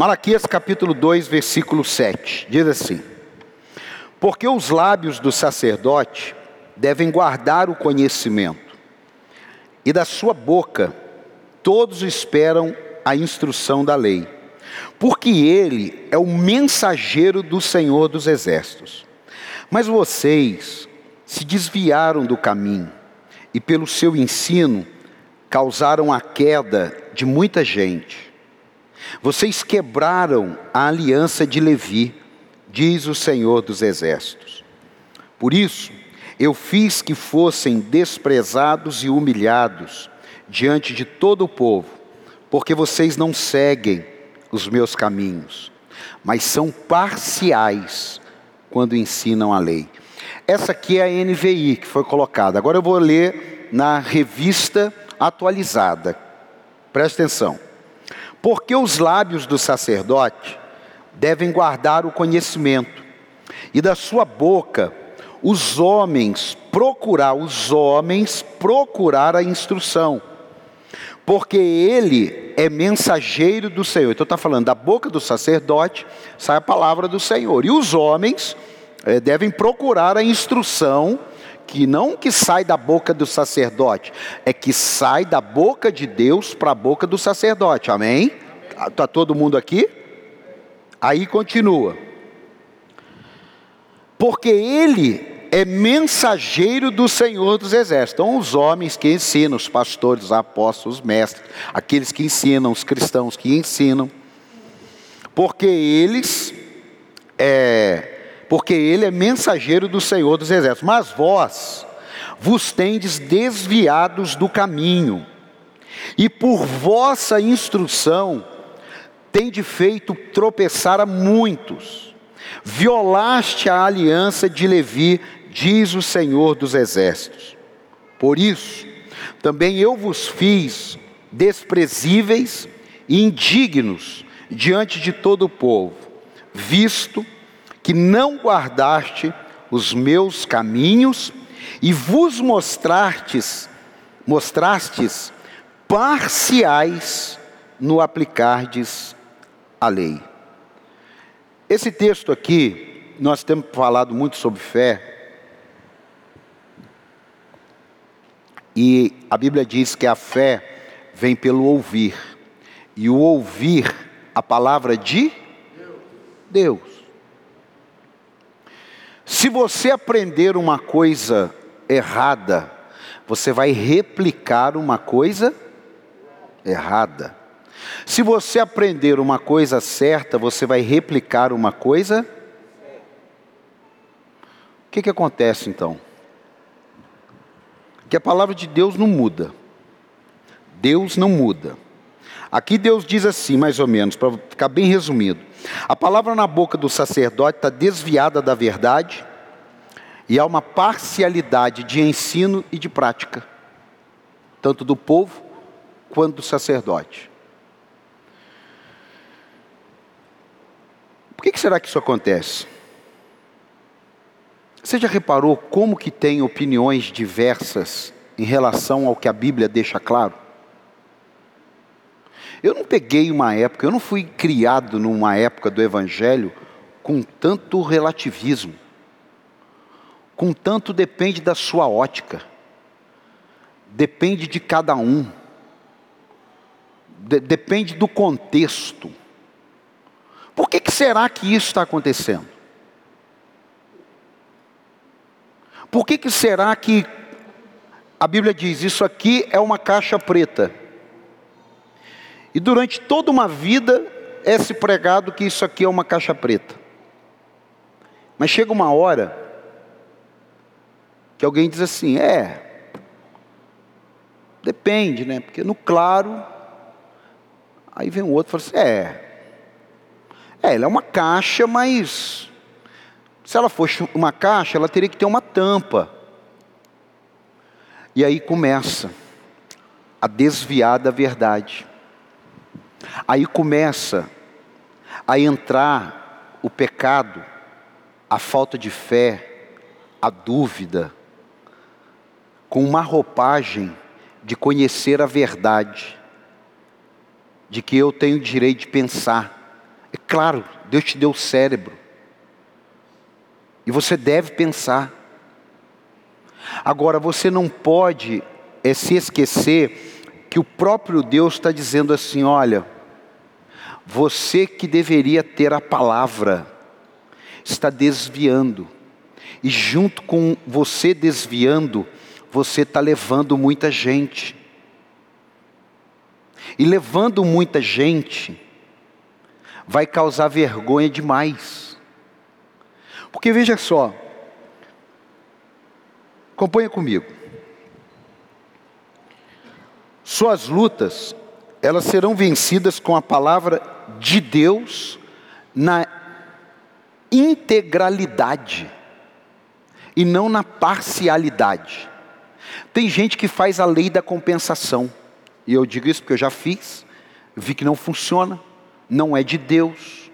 Malaquias capítulo 2, versículo 7, diz assim: Porque os lábios do sacerdote devem guardar o conhecimento, e da sua boca todos esperam a instrução da lei, porque ele é o mensageiro do Senhor dos exércitos. Mas vocês se desviaram do caminho, e pelo seu ensino causaram a queda de muita gente. Vocês quebraram a aliança de Levi, diz o Senhor dos Exércitos. Por isso, eu fiz que fossem desprezados e humilhados diante de todo o povo, porque vocês não seguem os meus caminhos, mas são parciais quando ensinam a lei. Essa aqui é a NVI que foi colocada. Agora eu vou ler na revista atualizada. Presta atenção. Porque os lábios do sacerdote devem guardar o conhecimento, e da sua boca os homens procurar, os homens procurar a instrução, porque ele é mensageiro do Senhor. Então está falando da boca do sacerdote sai a palavra do Senhor, e os homens é, devem procurar a instrução que não que sai da boca do sacerdote, é que sai da boca de Deus para a boca do sacerdote. Amém? Está tá todo mundo aqui? Aí continua. Porque ele é mensageiro do Senhor dos Exércitos. Então, os homens que ensinam, os pastores, os apóstolos, os mestres, aqueles que ensinam, os cristãos que ensinam, porque eles é, porque ele é mensageiro do Senhor dos Exércitos. Mas vós vos tendes desviados do caminho, e por vossa instrução tende feito tropeçar a muitos. Violaste a aliança de Levi, diz o Senhor dos Exércitos. Por isso, também eu vos fiz desprezíveis e indignos diante de todo o povo, visto que que não guardaste os meus caminhos e vos mostrastes, mostrastes parciais no aplicardes a lei. Esse texto aqui, nós temos falado muito sobre fé, e a Bíblia diz que a fé vem pelo ouvir, e o ouvir a palavra de Deus. Se você aprender uma coisa errada, você vai replicar uma coisa errada. Se você aprender uma coisa certa, você vai replicar uma coisa. O que, que acontece então? Que a palavra de Deus não muda. Deus não muda. Aqui Deus diz assim, mais ou menos, para ficar bem resumido: a palavra na boca do sacerdote está desviada da verdade e há uma parcialidade de ensino e de prática, tanto do povo quanto do sacerdote. Por que será que isso acontece? Você já reparou como que tem opiniões diversas em relação ao que a Bíblia deixa claro? Eu não peguei uma época, eu não fui criado numa época do Evangelho com tanto relativismo, com tanto depende da sua ótica, depende de cada um, de, depende do contexto. Por que, que será que isso está acontecendo? Por que, que será que a Bíblia diz isso aqui é uma caixa preta? E durante toda uma vida é se pregado que isso aqui é uma caixa preta. Mas chega uma hora que alguém diz assim: é, depende, né? Porque no claro, aí vem um outro e fala assim: é, é, ela é uma caixa, mas se ela fosse uma caixa, ela teria que ter uma tampa. E aí começa a desviar da verdade. Aí começa a entrar o pecado, a falta de fé, a dúvida, com uma roupagem de conhecer a verdade, de que eu tenho direito de pensar, É claro, Deus te deu o cérebro. E você deve pensar. Agora, você não pode é, se esquecer que o próprio Deus está dizendo assim: olha, você que deveria ter a palavra, está desviando. E junto com você desviando, você está levando muita gente. E levando muita gente, vai causar vergonha demais. Porque veja só, acompanha comigo. Suas lutas, elas serão vencidas com a palavra de Deus na integralidade e não na parcialidade. Tem gente que faz a lei da compensação, e eu digo isso porque eu já fiz, vi que não funciona, não é de Deus,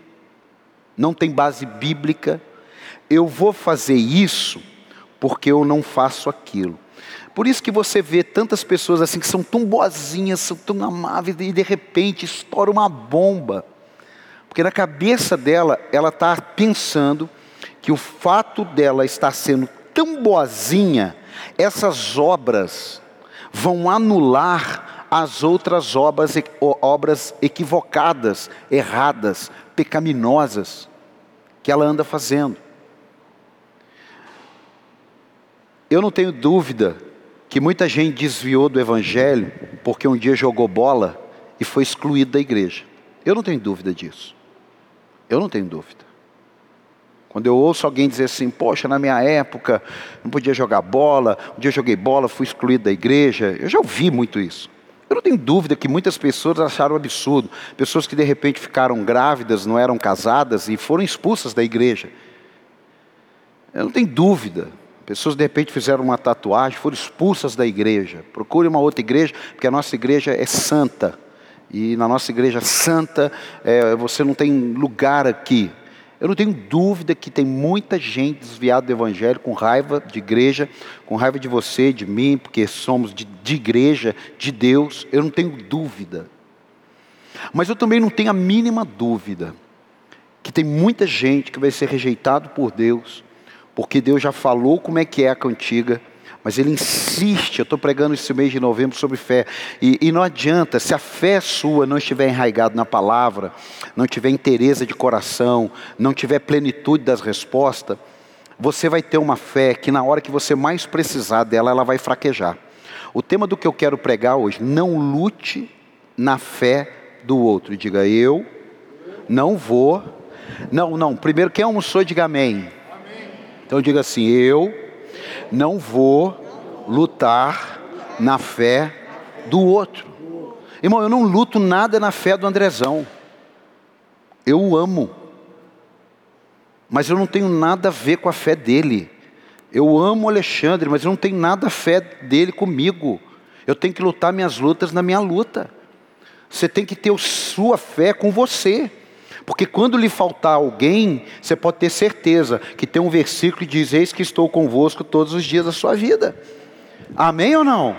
não tem base bíblica. Eu vou fazer isso porque eu não faço aquilo. Por isso que você vê tantas pessoas assim que são tão boazinhas, são tão amáveis e de repente estoura uma bomba. Porque na cabeça dela, ela está pensando que o fato dela estar sendo tão boazinha, essas obras vão anular as outras obras, obras equivocadas, erradas, pecaminosas que ela anda fazendo. Eu não tenho dúvida que muita gente desviou do Evangelho porque um dia jogou bola e foi excluído da igreja. Eu não tenho dúvida disso. Eu não tenho dúvida. Quando eu ouço alguém dizer assim, poxa, na minha época não podia jogar bola, um dia eu joguei bola, fui excluído da igreja, eu já ouvi muito isso. Eu não tenho dúvida que muitas pessoas acharam absurdo. Pessoas que de repente ficaram grávidas, não eram casadas e foram expulsas da igreja. Eu não tenho dúvida. Pessoas de repente fizeram uma tatuagem, foram expulsas da igreja. Procure uma outra igreja, porque a nossa igreja é santa. E na nossa igreja santa, é, você não tem lugar aqui. Eu não tenho dúvida que tem muita gente desviada do Evangelho, com raiva de igreja, com raiva de você, de mim, porque somos de, de igreja, de Deus. Eu não tenho dúvida. Mas eu também não tenho a mínima dúvida que tem muita gente que vai ser rejeitado por Deus, porque Deus já falou como é que é a cantiga mas ele insiste. Eu estou pregando esse mês de novembro sobre fé. E, e, não adianta, se a fé sua não estiver enraizada na palavra, não tiver interesse de coração, não tiver plenitude das respostas, você vai ter uma fé que na hora que você mais precisar dela, ela vai fraquejar. O tema do que eu quero pregar hoje, não lute na fé do outro. Diga, eu não vou. Não, não. Primeiro, quem almoçou, diga amém. Então diga assim, eu não vou lutar na fé do outro. Irmão, eu não luto nada na fé do Andrezão. Eu o amo. Mas eu não tenho nada a ver com a fé dele. Eu amo o Alexandre, mas eu não tenho nada a fé dele comigo. Eu tenho que lutar minhas lutas na minha luta. Você tem que ter a sua fé com você. Porque quando lhe faltar alguém, você pode ter certeza que tem um versículo que diz: Eis que estou convosco todos os dias da sua vida. Amém ou não?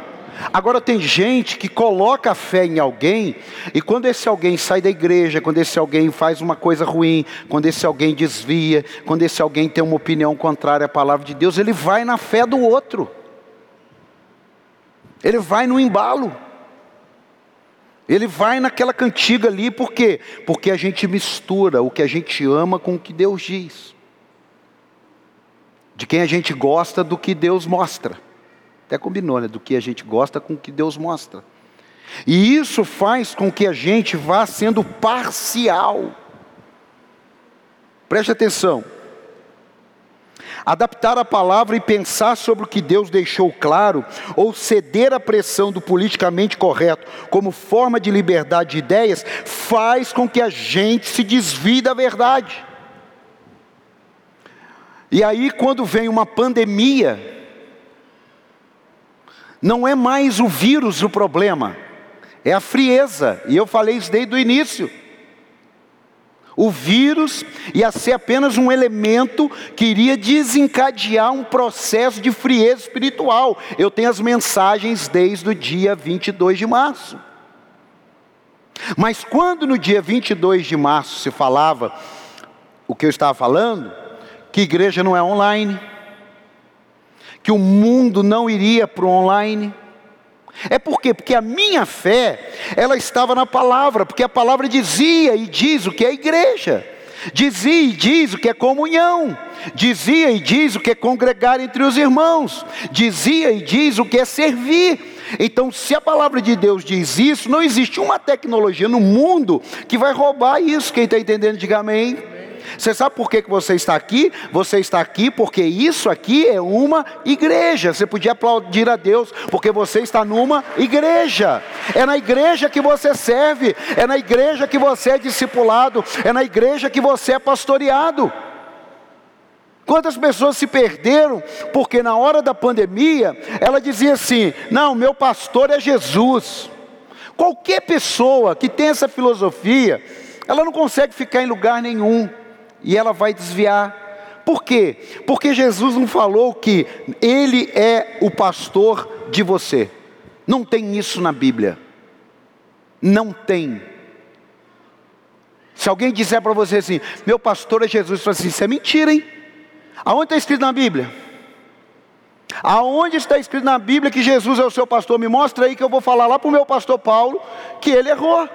Agora tem gente que coloca a fé em alguém, e quando esse alguém sai da igreja, quando esse alguém faz uma coisa ruim, quando esse alguém desvia, quando esse alguém tem uma opinião contrária à palavra de Deus, ele vai na fé do outro, ele vai no embalo. Ele vai naquela cantiga ali, por quê? Porque a gente mistura o que a gente ama com o que Deus diz. De quem a gente gosta do que Deus mostra. Até combinou, né? Do que a gente gosta com o que Deus mostra. E isso faz com que a gente vá sendo parcial. Preste atenção. Adaptar a palavra e pensar sobre o que Deus deixou claro, ou ceder à pressão do politicamente correto como forma de liberdade de ideias, faz com que a gente se desvie da verdade. E aí, quando vem uma pandemia, não é mais o vírus o problema, é a frieza, e eu falei isso desde o início. O vírus ia ser apenas um elemento que iria desencadear um processo de frieza espiritual. Eu tenho as mensagens desde o dia 22 de março. Mas quando no dia 22 de março se falava o que eu estava falando, que igreja não é online, que o mundo não iria para o online, é por quê? Porque a minha fé, ela estava na palavra, porque a palavra dizia e diz o que é igreja, dizia e diz o que é comunhão, dizia e diz o que é congregar entre os irmãos, dizia e diz o que é servir. Então, se a palavra de Deus diz isso, não existe uma tecnologia no mundo que vai roubar isso. Quem está entendendo, diga amém. Você sabe por que, que você está aqui? Você está aqui porque isso aqui é uma igreja. Você podia aplaudir a Deus, porque você está numa igreja. É na igreja que você serve, é na igreja que você é discipulado, é na igreja que você é pastoreado. Quantas pessoas se perderam porque na hora da pandemia ela dizia assim: não, meu pastor é Jesus. Qualquer pessoa que tem essa filosofia, ela não consegue ficar em lugar nenhum e ela vai desviar. Por quê? Porque Jesus não falou que Ele é o pastor de você. Não tem isso na Bíblia. Não tem. Se alguém disser para você assim, meu pastor é Jesus, você assim, isso é mentira, hein? Aonde está escrito na Bíblia? Aonde está escrito na Bíblia que Jesus é o seu pastor? Me mostra aí que eu vou falar lá para o meu pastor Paulo que ele errou.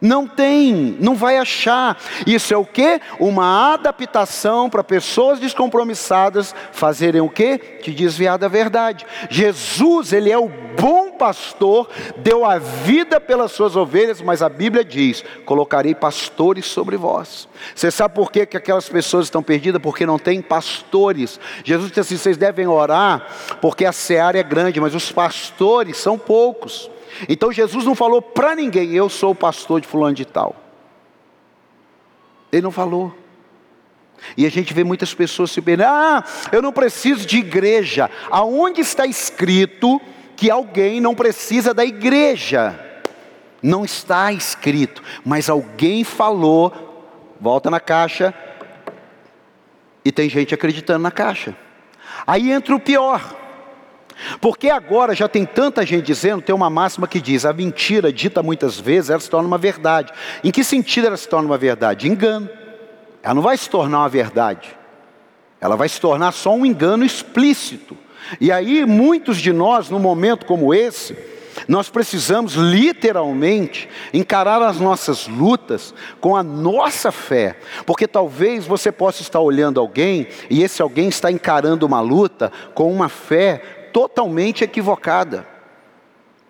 Não tem, não vai achar. Isso é o que? Uma adaptação para pessoas descompromissadas fazerem o que? Te desviar da verdade. Jesus, ele é o bom pastor, deu a vida pelas suas ovelhas, mas a Bíblia diz: colocarei pastores sobre vós. Você sabe por que, que aquelas pessoas estão perdidas? Porque não tem pastores. Jesus disse assim: vocês devem orar, porque a seara é grande, mas os pastores são poucos. Então Jesus não falou para ninguém, eu sou o pastor de fulano de tal. Ele não falou. E a gente vê muitas pessoas se perguntando, ah, eu não preciso de igreja. Aonde está escrito que alguém não precisa da igreja? Não está escrito, mas alguém falou, volta na caixa, e tem gente acreditando na caixa. Aí entra o pior. Porque agora já tem tanta gente dizendo, tem uma máxima que diz: a mentira dita muitas vezes, ela se torna uma verdade. Em que sentido ela se torna uma verdade? Engano. Ela não vai se tornar uma verdade. Ela vai se tornar só um engano explícito. E aí, muitos de nós, num momento como esse, nós precisamos literalmente encarar as nossas lutas com a nossa fé, porque talvez você possa estar olhando alguém e esse alguém está encarando uma luta com uma fé totalmente equivocada,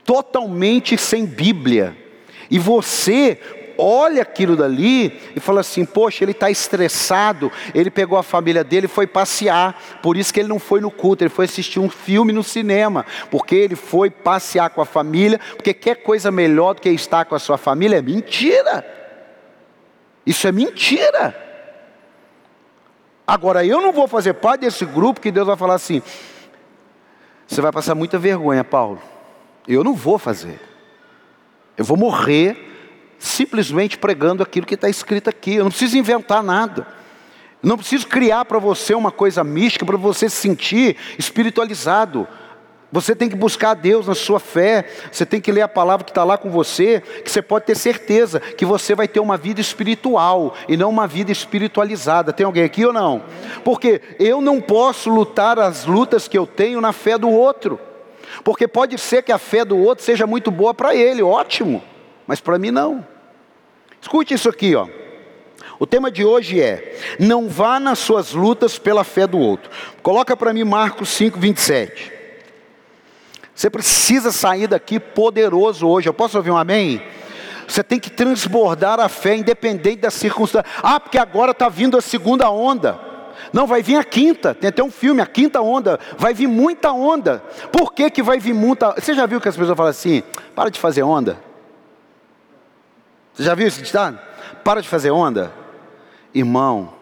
totalmente sem Bíblia. E você olha aquilo dali e fala assim: Poxa, ele está estressado. Ele pegou a família dele e foi passear. Por isso que ele não foi no culto, ele foi assistir um filme no cinema. Porque ele foi passear com a família. Porque quer coisa melhor do que estar com a sua família? É mentira. Isso é mentira. Agora, eu não vou fazer parte desse grupo que Deus vai falar assim: você vai passar muita vergonha, Paulo. Eu não vou fazer. Eu vou morrer simplesmente pregando aquilo que está escrito aqui. Eu não preciso inventar nada. Não preciso criar para você uma coisa mística para você se sentir espiritualizado. Você tem que buscar a Deus na sua fé, você tem que ler a palavra que está lá com você, que você pode ter certeza que você vai ter uma vida espiritual e não uma vida espiritualizada. Tem alguém aqui ou não? Porque eu não posso lutar as lutas que eu tenho na fé do outro, porque pode ser que a fé do outro seja muito boa para ele, ótimo, mas para mim não. Escute isso aqui, ó. O tema de hoje é: não vá nas suas lutas pela fé do outro. Coloca para mim Marcos 5, 27. Você precisa sair daqui poderoso hoje. Eu posso ouvir um amém? Você tem que transbordar a fé, independente da circunstância. Ah, porque agora está vindo a segunda onda. Não, vai vir a quinta. Tem até um filme, a quinta onda. Vai vir muita onda. Por que, que vai vir muita Você já viu que as pessoas falam assim? Para de fazer onda. Você já viu esse ditado? Para de fazer onda. Irmão,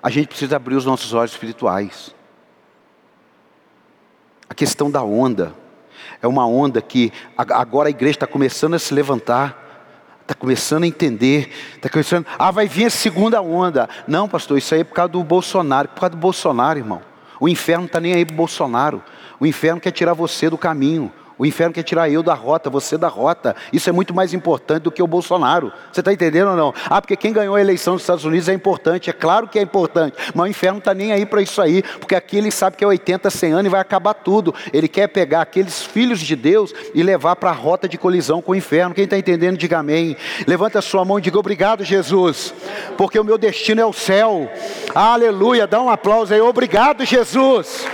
a gente precisa abrir os nossos olhos espirituais. A questão da onda é uma onda que agora a igreja está começando a se levantar, está começando a entender, está começando. Ah, vai vir a segunda onda. Não, pastor, isso aí é por causa do Bolsonaro, por causa do Bolsonaro, irmão. O inferno não está nem aí para Bolsonaro. O inferno quer tirar você do caminho. O inferno quer tirar eu da rota, você da rota. Isso é muito mais importante do que o Bolsonaro. Você está entendendo ou não? Ah, porque quem ganhou a eleição dos Estados Unidos é importante. É claro que é importante. Mas o inferno não está nem aí para isso aí. Porque aqui ele sabe que é 80, 100 anos e vai acabar tudo. Ele quer pegar aqueles filhos de Deus e levar para a rota de colisão com o inferno. Quem está entendendo, diga amém. Levanta a sua mão e diga obrigado, Jesus. Porque o meu destino é o céu. Aleluia. Dá um aplauso aí. Obrigado, Jesus.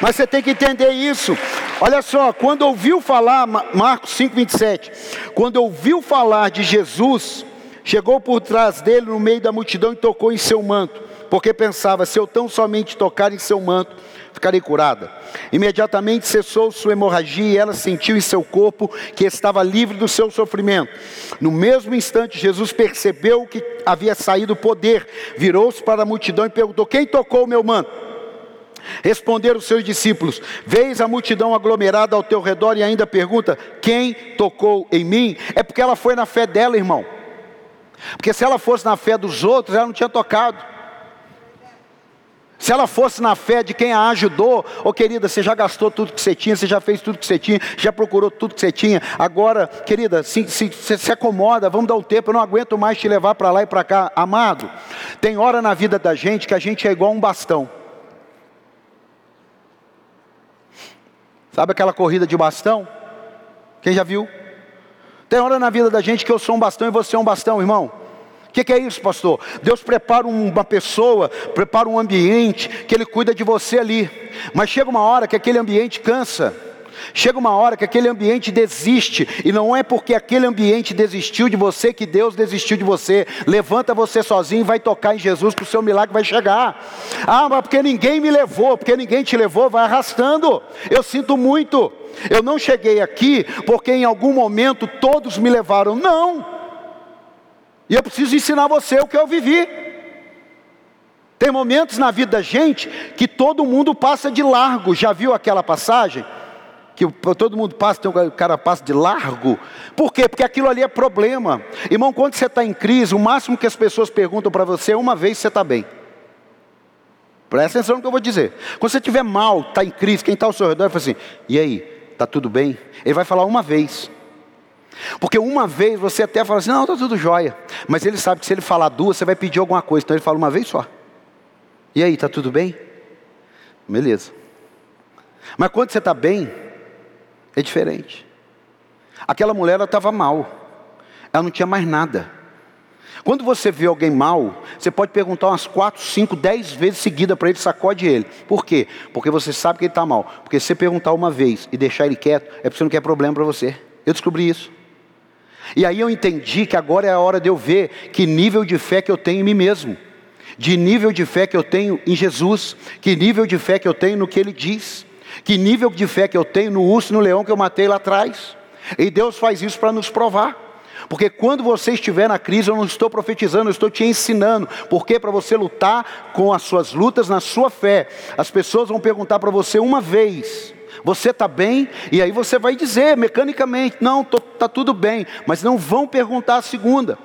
Mas você tem que entender isso. Olha só, quando ouviu falar, Marcos 5, 27, quando ouviu falar de Jesus, chegou por trás dele no meio da multidão e tocou em seu manto, porque pensava: se eu tão somente tocar em seu manto, ficarei curada. Imediatamente cessou sua hemorragia e ela sentiu em seu corpo que estava livre do seu sofrimento. No mesmo instante, Jesus percebeu que havia saído poder, virou-se para a multidão e perguntou: Quem tocou o meu manto? Responderam os seus discípulos: Vês a multidão aglomerada ao teu redor e ainda pergunta: Quem tocou em mim? É porque ela foi na fé dela, irmão. Porque se ela fosse na fé dos outros, ela não tinha tocado. Se ela fosse na fé de quem a ajudou, ô oh, querida, você já gastou tudo que você tinha, você já fez tudo que você tinha, já procurou tudo que você tinha. Agora, querida, se, se, se, se acomoda, vamos dar um tempo, eu não aguento mais te levar para lá e para cá. Amado, tem hora na vida da gente que a gente é igual um bastão. Sabe aquela corrida de bastão? Quem já viu? Tem hora na vida da gente que eu sou um bastão e você é um bastão, irmão. O que, que, é isso, pastor? Deus prepara uma pessoa, prepara um ambiente que Ele cuida de você ali. Mas chega uma hora que aquele ambiente cansa. Chega uma hora que aquele ambiente desiste, e não é porque aquele ambiente desistiu de você que Deus desistiu de você. Levanta você sozinho e vai tocar em Jesus que o seu milagre vai chegar. Ah, mas porque ninguém me levou, porque ninguém te levou, vai arrastando. Eu sinto muito. Eu não cheguei aqui porque em algum momento todos me levaram. Não. E eu preciso ensinar você o que eu vivi. Tem momentos na vida da gente que todo mundo passa de largo. Já viu aquela passagem? Que todo mundo passa, tem um cara passa de largo. Por quê? Porque aquilo ali é problema. Irmão, quando você está em crise, o máximo que as pessoas perguntam para você é uma vez você está bem. Presta atenção no que eu vou dizer. Quando você estiver mal, está em crise, quem está ao seu redor fala assim: e aí, está tudo bem? Ele vai falar uma vez. Porque uma vez você até fala assim: não, está tudo jóia. Mas ele sabe que se ele falar duas, você vai pedir alguma coisa. Então ele fala uma vez só. E aí, está tudo bem? Beleza. Mas quando você está bem, é diferente. Aquela mulher estava mal, ela não tinha mais nada. Quando você vê alguém mal, você pode perguntar umas 4, 5, 10 vezes seguida para ele, sacode ele. Por quê? Porque você sabe que ele está mal. Porque se você perguntar uma vez e deixar ele quieto, é porque você não quer problema para você. Eu descobri isso. E aí eu entendi que agora é a hora de eu ver que nível de fé que eu tenho em mim mesmo. De nível de fé que eu tenho em Jesus. Que nível de fé que eu tenho no que ele diz. Que nível de fé que eu tenho no urso e no leão que eu matei lá atrás. E Deus faz isso para nos provar. Porque quando você estiver na crise, eu não estou profetizando, eu estou te ensinando. Porque para você lutar com as suas lutas na sua fé, as pessoas vão perguntar para você uma vez: você está bem? E aí você vai dizer mecanicamente: não, está tudo bem. Mas não vão perguntar a segunda.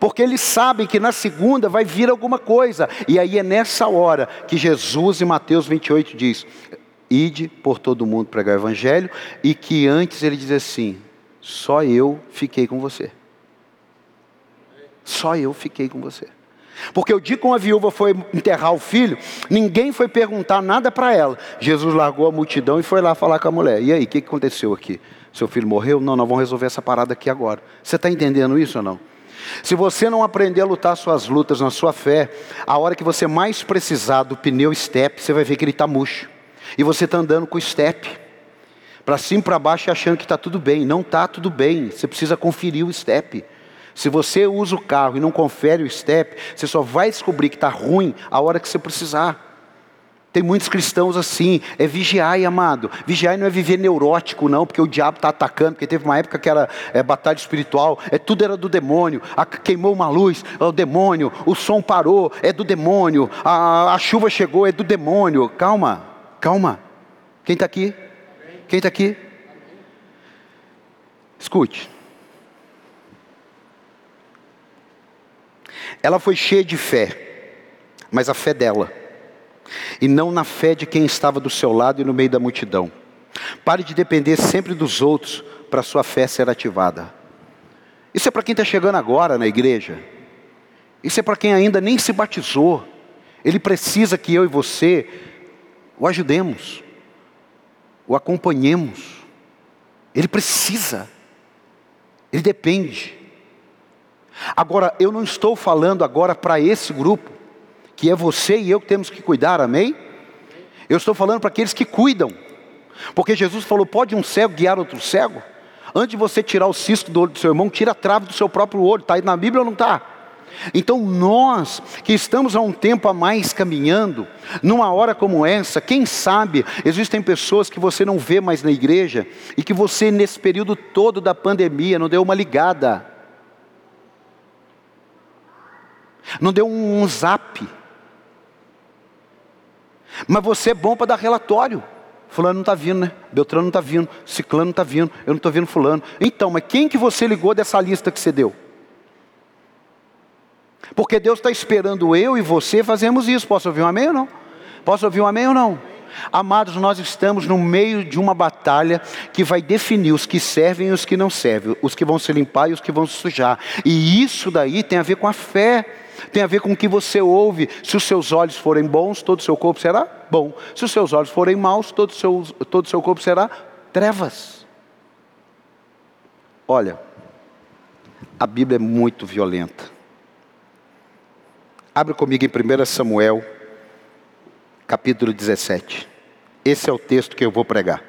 Porque eles sabem que na segunda vai vir alguma coisa. E aí é nessa hora que Jesus, em Mateus 28, diz: ide por todo mundo pregar o evangelho, e que antes ele diz assim: só eu fiquei com você. Só eu fiquei com você. Porque o dia que uma viúva foi enterrar o filho, ninguém foi perguntar nada para ela. Jesus largou a multidão e foi lá falar com a mulher. E aí, o que aconteceu aqui? Seu filho morreu? Não, nós vamos resolver essa parada aqui agora. Você está entendendo isso ou não? Se você não aprender a lutar suas lutas na sua fé, a hora que você mais precisar do pneu step, você vai ver que ele está murcho. E você está andando com o step, para cima e para baixo achando que está tudo bem. Não está tudo bem, você precisa conferir o step. Se você usa o carro e não confere o step, você só vai descobrir que está ruim a hora que você precisar. Tem muitos cristãos assim, é vigiar, amado. Vigiar não é viver neurótico, não, porque o diabo está atacando, porque teve uma época que era é, batalha espiritual, é tudo era do demônio, a, queimou uma luz, é o demônio, o som parou, é do demônio, a, a chuva chegou, é do demônio. Calma, Calma. Quem está aqui? Quem está aqui? Escute. Ela foi cheia de fé, mas a fé dela, e não na fé de quem estava do seu lado e no meio da multidão. Pare de depender sempre dos outros para sua fé ser ativada. Isso é para quem está chegando agora na igreja. Isso é para quem ainda nem se batizou. Ele precisa que eu e você o ajudemos, o acompanhemos. Ele precisa. Ele depende. Agora, eu não estou falando agora para esse grupo, que é você e eu que temos que cuidar, amém? Eu estou falando para aqueles que cuidam. Porque Jesus falou: pode um cego guiar outro cego? Antes de você tirar o cisto do olho do seu irmão, tira a trave do seu próprio olho. Está aí na Bíblia ou não está? Então nós que estamos há um tempo a mais caminhando, numa hora como essa, quem sabe existem pessoas que você não vê mais na igreja e que você nesse período todo da pandemia não deu uma ligada, não deu um, zap, mas você é bom para dar relatório. Fulano não está vindo, né? Beltrano não está vindo, Ciclano não está vindo, eu não estou vendo fulano. Então, mas quem que você ligou dessa lista que você deu? Porque Deus está esperando eu e você fazemos isso. Posso ouvir um amém ou não? Posso ouvir um amém ou não? Amados, nós estamos no meio de uma batalha que vai definir os que servem e os que não servem, os que vão se limpar e os que vão se sujar. E isso daí tem a ver com a fé tem a ver com o que você ouve. Se os seus olhos forem bons, todo o seu corpo será bom. Se os seus olhos forem maus, todo o seu, todo o seu corpo será trevas. Olha, a Bíblia é muito violenta. Abre comigo em 1 Samuel, capítulo 17. Esse é o texto que eu vou pregar.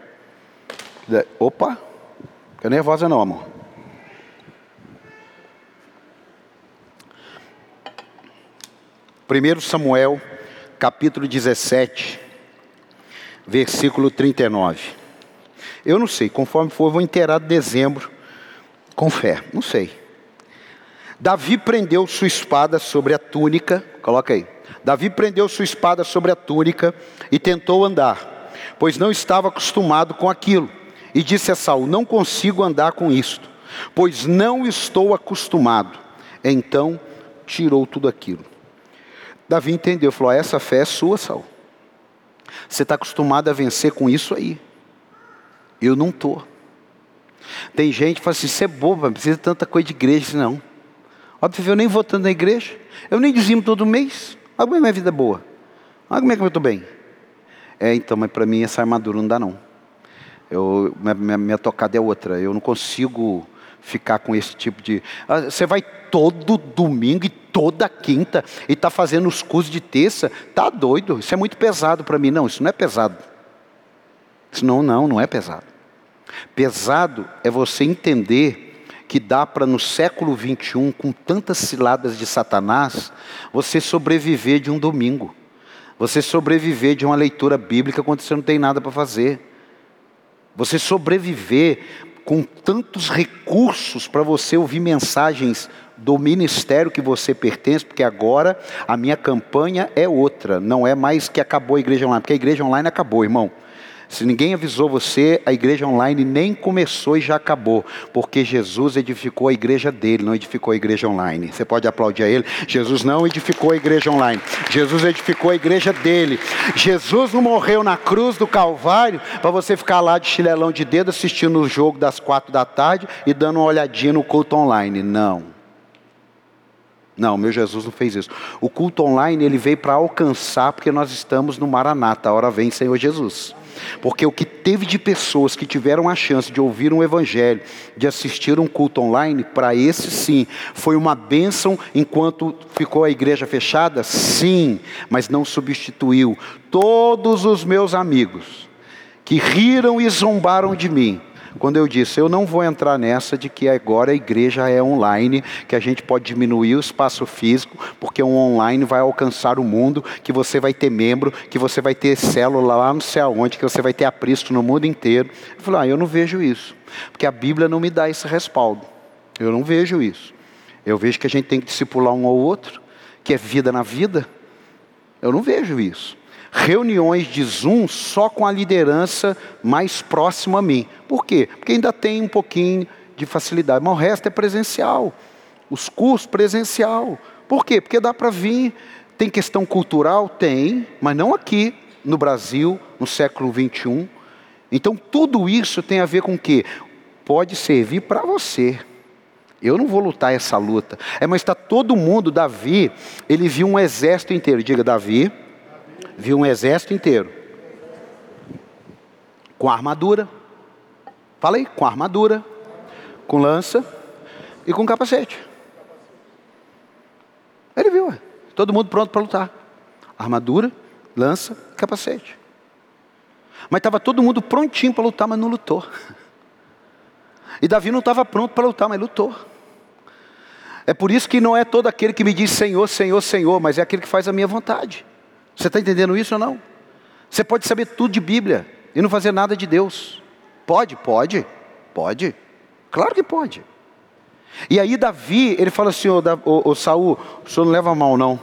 Opa, fica nervosa não, amor. 1 Samuel, capítulo 17, versículo 39. Eu não sei, conforme for, vou inteirar dezembro com fé, não sei. Davi prendeu sua espada sobre a túnica, coloca aí. Davi prendeu sua espada sobre a túnica e tentou andar, pois não estava acostumado com aquilo. E disse a Saul: Não consigo andar com isto, pois não estou acostumado. Então tirou tudo aquilo. Davi entendeu, falou: essa fé é sua, Saul. Você está acostumado a vencer com isso aí. Eu não estou. Tem gente que fala assim, você é bobo, não precisa de tanta coisa de igreja, não. Óbvio, eu nem vou tanto na igreja. Eu nem dizimo todo mês. Olha como é minha vida é boa. Olha como é que eu estou bem. É, então, mas para mim essa armadura não dá não. Eu, minha, minha, minha tocada é outra. Eu não consigo ficar com esse tipo de. Ah, você vai todo domingo e toda quinta e está fazendo os cursos de terça, tá doido? Isso é muito pesado para mim. Não, isso não é pesado. Isso não, não, não é pesado. Pesado é você entender que dá para no século 21, com tantas ciladas de Satanás, você sobreviver de um domingo. Você sobreviver de uma leitura bíblica quando você não tem nada para fazer. Você sobreviver com tantos recursos para você ouvir mensagens do ministério que você pertence, porque agora a minha campanha é outra, não é mais que acabou a igreja online, porque a igreja online acabou, irmão. Se ninguém avisou você, a igreja online nem começou e já acabou, porque Jesus edificou a igreja dele, não edificou a igreja online. Você pode aplaudir a ele? Jesus não edificou a igreja online, Jesus edificou a igreja dele. Jesus não morreu na cruz do Calvário para você ficar lá de chinelão de dedo assistindo o jogo das quatro da tarde e dando uma olhadinha no culto online. Não. Não, meu Jesus não fez isso. O culto online ele veio para alcançar, porque nós estamos no Maranata, a hora vem Senhor Jesus. Porque o que teve de pessoas que tiveram a chance de ouvir um evangelho, de assistir um culto online, para esse sim, foi uma bênção enquanto ficou a igreja fechada? Sim, mas não substituiu todos os meus amigos que riram e zombaram de mim quando eu disse, eu não vou entrar nessa de que agora a igreja é online, que a gente pode diminuir o espaço físico, porque o online vai alcançar o mundo, que você vai ter membro, que você vai ter célula lá não sei aonde, que você vai ter apristo no mundo inteiro. Eu falei, ah, eu não vejo isso, porque a Bíblia não me dá esse respaldo. Eu não vejo isso. Eu vejo que a gente tem que discipular um ao outro, que é vida na vida. Eu não vejo isso reuniões de Zoom só com a liderança mais próxima a mim. Por quê? Porque ainda tem um pouquinho de facilidade, mas o resto é presencial. Os cursos presencial. Por quê? Porque dá para vir. Tem questão cultural? Tem, mas não aqui no Brasil, no século 21. Então tudo isso tem a ver com o quê? Pode servir para você. Eu não vou lutar essa luta. É, mas está todo mundo, Davi, ele viu um exército inteiro. Diga, Davi, viu um exército inteiro. Com armadura. Fala aí, com armadura, com lança e com capacete. Ele viu, todo mundo pronto para lutar. Armadura, lança, capacete. Mas estava todo mundo prontinho para lutar, mas não lutou. E Davi não estava pronto para lutar, mas lutou. É por isso que não é todo aquele que me diz Senhor, Senhor, Senhor, mas é aquele que faz a minha vontade. Você está entendendo isso ou não? Você pode saber tudo de Bíblia e não fazer nada de Deus. Pode? Pode. Pode. Claro que pode. E aí Davi, ele fala assim, ô, Saul, o senhor não leva mal não,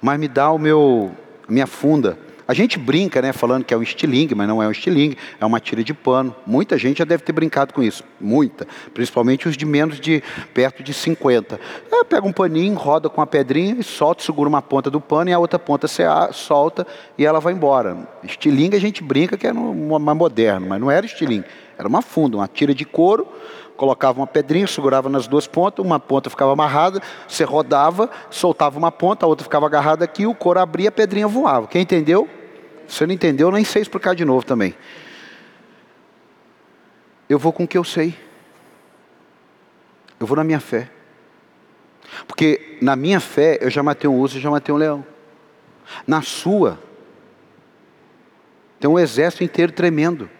mas me dá o meu, minha funda. A gente brinca, né, falando que é um estilingue, mas não é um estilingue, é uma tira de pano. Muita gente já deve ter brincado com isso, muita, principalmente os de menos de perto de 50. É, pega um paninho, roda com a pedrinha e solta, segura uma ponta do pano e a outra ponta você solta e ela vai embora. Estilingue a gente brinca que é mais moderno, mas não era estilingue, era uma funda, uma tira de couro colocava uma pedrinha, segurava nas duas pontas, uma ponta ficava amarrada, você rodava, soltava uma ponta, a outra ficava agarrada aqui, o couro abria, a pedrinha voava. Quem entendeu? Se não entendeu, nem sei explicar de novo também. Eu vou com o que eu sei. Eu vou na minha fé. Porque na minha fé eu já matei um urso e já matei um leão. Na sua, tem um exército inteiro tremendo.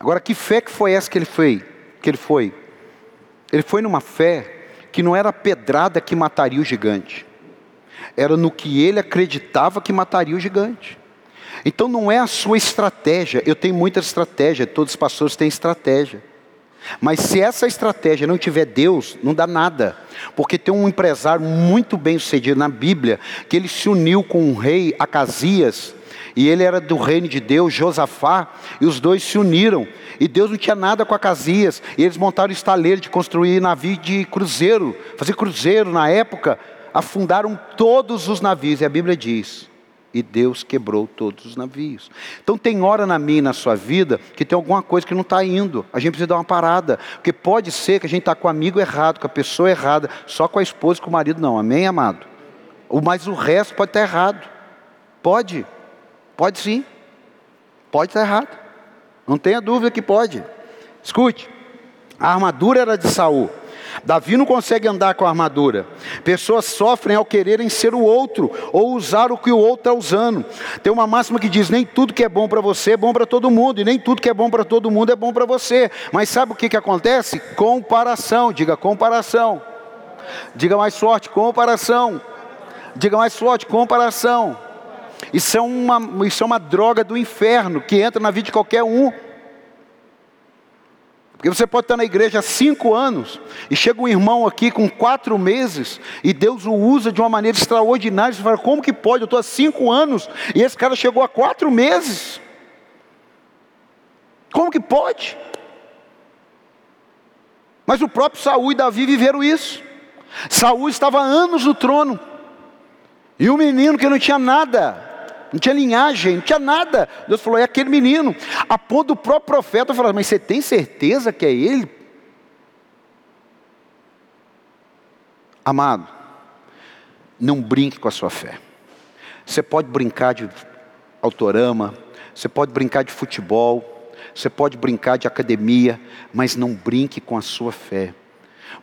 Agora, que fé que foi essa que ele foi? Que ele foi? Ele foi numa fé que não era a pedrada que mataria o gigante. Era no que ele acreditava que mataria o gigante. Então não é a sua estratégia. Eu tenho muita estratégia, todos os pastores têm estratégia. Mas se essa estratégia não tiver Deus, não dá nada. Porque tem um empresário muito bem sucedido na Bíblia, que ele se uniu com o rei Acasias, e ele era do reino de Deus, Josafá, e os dois se uniram. E Deus não tinha nada com Acasias, e eles montaram estaleiro de construir navio de cruzeiro, fazer cruzeiro na época, afundaram todos os navios, e a Bíblia diz: e Deus quebrou todos os navios. Então tem hora na minha e na sua vida que tem alguma coisa que não está indo. A gente precisa dar uma parada. Porque pode ser que a gente está com o amigo errado, com a pessoa errada, só com a esposa e com o marido, não. Amém, amado? Mas o resto pode estar tá errado. Pode. Pode sim. Pode estar errado. Não tenha dúvida que pode. Escute. A armadura era de Saul. Davi não consegue andar com a armadura. Pessoas sofrem ao quererem ser o outro ou usar o que o outro está usando. Tem uma máxima que diz: nem tudo que é bom para você é bom para todo mundo, e nem tudo que é bom para todo mundo é bom para você. Mas sabe o que, que acontece? Comparação. Diga comparação. Diga mais forte: comparação. Diga mais forte: comparação. Isso é, uma, isso é uma droga do inferno que entra na vida de qualquer um. Porque você pode estar na igreja há cinco anos e chega um irmão aqui com quatro meses e Deus o usa de uma maneira extraordinária. Você fala, como que pode? Eu estou há cinco anos e esse cara chegou há quatro meses. Como que pode? Mas o próprio Saul e Davi viveram isso. Saul estava há anos no trono. E o menino que não tinha nada, não tinha linhagem, não tinha nada. Deus falou: é aquele menino. A ponto do próprio profeta falar: mas você tem certeza que é ele? Amado, não brinque com a sua fé. Você pode brincar de autorama, você pode brincar de futebol, você pode brincar de academia, mas não brinque com a sua fé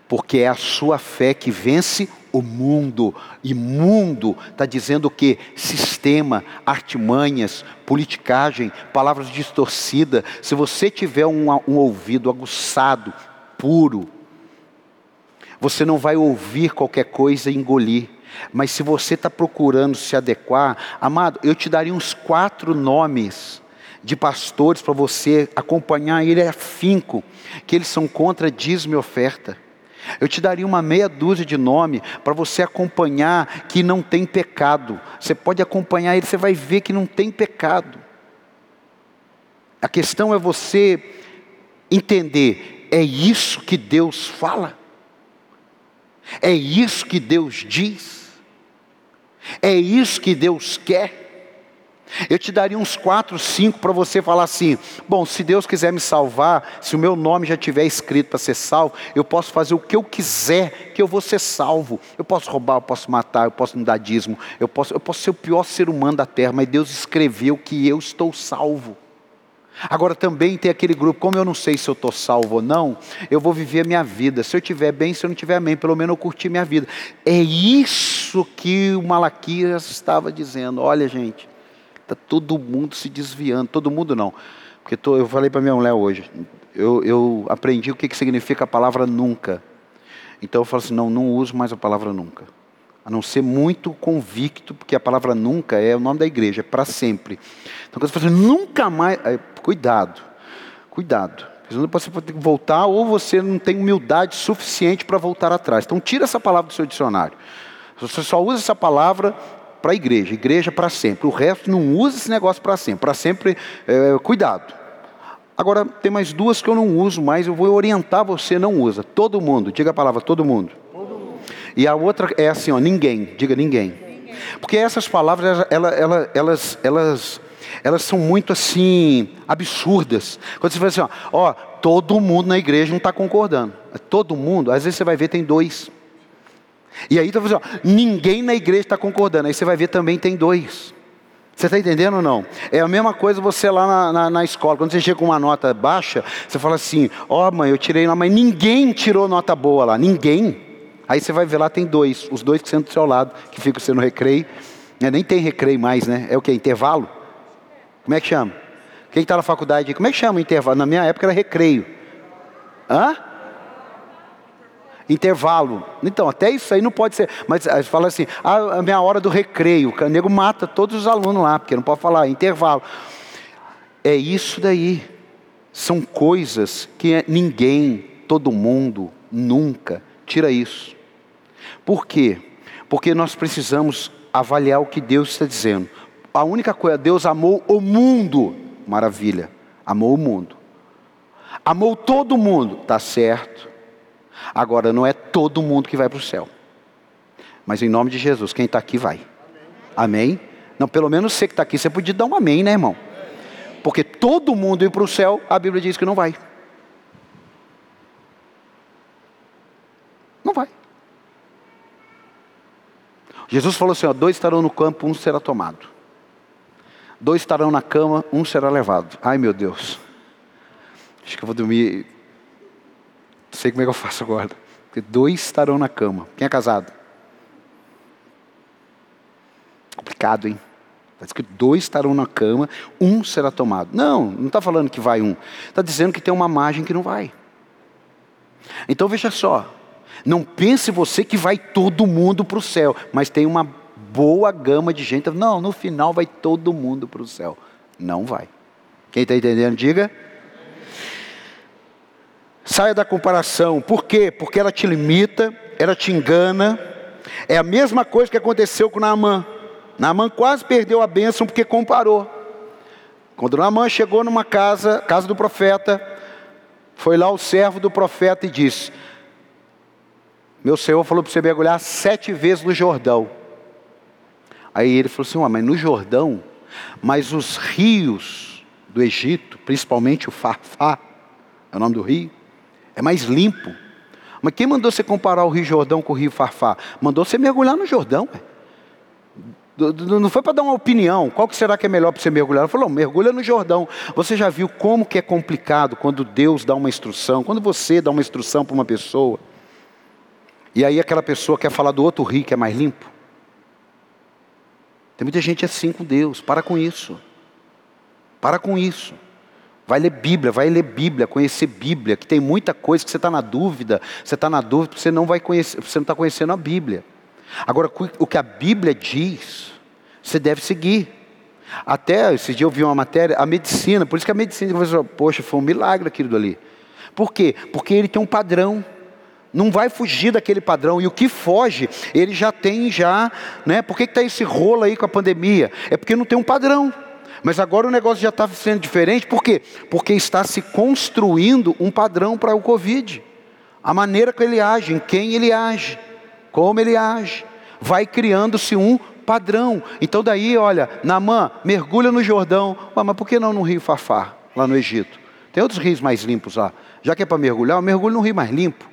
porque é a sua fé que vence o mundo. E mundo está dizendo que? Sistema, artimanhas, politicagem, palavras distorcidas. Se você tiver um, um ouvido aguçado, puro, você não vai ouvir qualquer coisa e engolir. Mas se você está procurando se adequar, amado, eu te daria uns quatro nomes de pastores para você acompanhar ele afinco, que eles são contra dízimo e oferta. Eu te daria uma meia dúzia de nome para você acompanhar que não tem pecado. Você pode acompanhar ele, você vai ver que não tem pecado. A questão é você entender, é isso que Deus fala? É isso que Deus diz? É isso que Deus quer? Eu te daria uns quatro, cinco para você falar assim: bom, se Deus quiser me salvar, se o meu nome já tiver escrito para ser salvo, eu posso fazer o que eu quiser, que eu vou ser salvo. Eu posso roubar, eu posso matar, eu posso me dar dízimo, eu posso, eu posso ser o pior ser humano da terra, mas Deus escreveu que eu estou salvo. Agora também tem aquele grupo, como eu não sei se eu estou salvo ou não, eu vou viver a minha vida. Se eu estiver bem, se eu não estiver bem, pelo menos eu curti minha vida. É isso que o Malaquias estava dizendo. Olha, gente, está todo mundo se desviando. Todo mundo não. Porque tô, eu falei para minha mulher hoje, eu, eu aprendi o que, que significa a palavra nunca. Então eu falo assim, não, não uso mais a palavra nunca a não ser muito convicto, porque a palavra nunca é o nome da igreja, é para sempre. Então, quando você fala assim, nunca mais. Cuidado, cuidado. Você pode ter que voltar ou você não tem humildade suficiente para voltar atrás. Então, tira essa palavra do seu dicionário. Você só usa essa palavra para a igreja, igreja para sempre. O resto não usa esse negócio para sempre. Para sempre, é, cuidado. Agora, tem mais duas que eu não uso mais, eu vou orientar você, não usa. Todo mundo, diga a palavra, todo mundo. E a outra é assim, ó, ninguém, diga ninguém. Porque essas palavras, elas, elas, elas são muito assim, absurdas. Quando você fala assim, ó, ó todo mundo na igreja não está concordando. Todo mundo, às vezes você vai ver, tem dois. E aí, então, assim, ó, ninguém na igreja está concordando. Aí você vai ver também tem dois. Você está entendendo ou não? É a mesma coisa você lá na, na, na, escola. Quando você chega com uma nota baixa, você fala assim: Ó, oh, mãe, eu tirei lá, mas ninguém tirou nota boa lá. Ninguém. Aí você vai ver lá, tem dois, os dois que sentam do seu lado, que ficam sendo recreio. É, nem tem recreio mais, né? É o que? Intervalo? Como é que chama? Quem está na faculdade, como é que chama intervalo? Na minha época era recreio. Hã? Intervalo. Então, até isso aí não pode ser. Mas fala assim, ah, a minha hora do recreio. O nego mata todos os alunos lá, porque não pode falar, intervalo. É isso daí. São coisas que ninguém, todo mundo, nunca tira isso. Por quê? Porque nós precisamos avaliar o que Deus está dizendo. A única coisa, Deus amou o mundo, maravilha, amou o mundo. Amou todo mundo, está certo. Agora, não é todo mundo que vai para o céu. Mas em nome de Jesus, quem está aqui vai. Amém? Não, pelo menos você que está aqui, você podia dar um amém, né, irmão? Porque todo mundo ir para o céu, a Bíblia diz que não vai. Não vai. Jesus falou assim: ó, dois estarão no campo, um será tomado. Dois estarão na cama, um será levado. Ai meu Deus. Acho que eu vou dormir. Não sei como é que eu faço agora. Porque dois estarão na cama. Quem é casado? Complicado, hein? Está que dois estarão na cama, um será tomado. Não, não está falando que vai um. Está dizendo que tem uma margem que não vai. Então veja só. Não pense você que vai todo mundo para o céu, mas tem uma boa gama de gente. Não, no final vai todo mundo para o céu. Não vai. Quem está entendendo, diga. Saia da comparação. Por quê? Porque ela te limita, ela te engana. É a mesma coisa que aconteceu com Naamã. Naamã quase perdeu a bênção porque comparou. Quando Naamã chegou numa casa, casa do profeta, foi lá o servo do profeta e disse: meu Senhor falou para você mergulhar sete vezes no Jordão. Aí ele falou assim: mas no Jordão, mas os rios do Egito, principalmente o Farfá, é o nome do rio, é mais limpo. Mas quem mandou você comparar o Rio Jordão com o Rio Farfá? Mandou você mergulhar no Jordão. Não foi para dar uma opinião, qual que será que é melhor para você mergulhar? Ele falou, mergulha no Jordão. Você já viu como que é complicado quando Deus dá uma instrução, quando você dá uma instrução para uma pessoa. E aí aquela pessoa quer falar do outro rio que é mais limpo. Tem muita gente assim com Deus. Para com isso. Para com isso. Vai ler Bíblia, vai ler Bíblia, conhecer Bíblia, que tem muita coisa que você está na dúvida, você está na dúvida, você não vai conhecer, você não está conhecendo a Bíblia. Agora, o que a Bíblia diz, você deve seguir. Até esse dia eu vi uma matéria, a medicina, por isso que a medicina, poxa, foi um milagre aquilo ali. Por quê? Porque ele tem um padrão não vai fugir daquele padrão. E o que foge, ele já tem já, né? Por que está esse rolo aí com a pandemia? É porque não tem um padrão. Mas agora o negócio já está sendo diferente, por quê? Porque está se construindo um padrão para o Covid. A maneira que ele age, em quem ele age, como ele age. Vai criando-se um padrão. Então daí, olha, Namã, mergulha no Jordão. Ué, mas por que não no rio Fafá, lá no Egito? Tem outros rios mais limpos lá. Já que é para mergulhar, mergulho no rio mais limpo.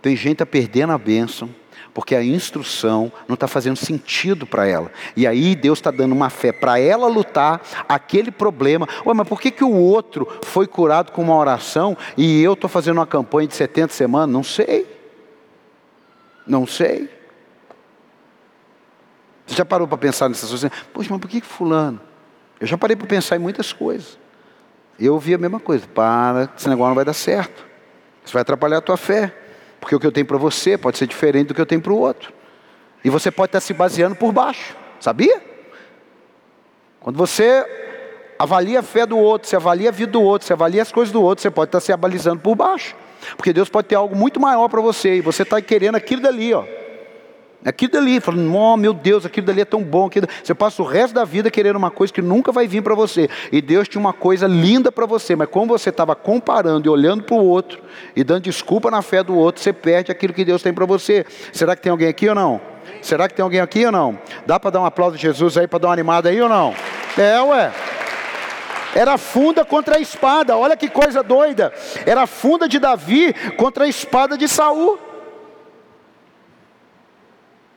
Tem gente a perdendo a bênção, porque a instrução não está fazendo sentido para ela. E aí Deus está dando uma fé para ela lutar aquele problema. Ué, mas por que, que o outro foi curado com uma oração e eu estou fazendo uma campanha de 70 semanas? Não sei. Não sei. Você já parou para pensar nessas coisas? Poxa, mas por que, que fulano? Eu já parei para pensar em muitas coisas. Eu ouvi a mesma coisa. Para, esse negócio não vai dar certo. Isso vai atrapalhar a tua fé. Porque o que eu tenho para você pode ser diferente do que eu tenho para o outro. E você pode estar se baseando por baixo. Sabia? Quando você avalia a fé do outro, você avalia a vida do outro, você avalia as coisas do outro, você pode estar se abalizando por baixo. Porque Deus pode ter algo muito maior para você e você está querendo aquilo dali, ó. Aquilo dali, falando, oh meu Deus, aquilo dali é tão bom. Aquilo... Você passa o resto da vida querendo uma coisa que nunca vai vir para você. E Deus tinha uma coisa linda para você, mas como você estava comparando e olhando para o outro e dando desculpa na fé do outro, você perde aquilo que Deus tem para você. Será que tem alguém aqui ou não? Será que tem alguém aqui ou não? Dá para dar um aplauso de Jesus aí, para dar uma animada aí ou não? É, ué. Era a funda contra a espada, olha que coisa doida. Era a funda de Davi contra a espada de Saul.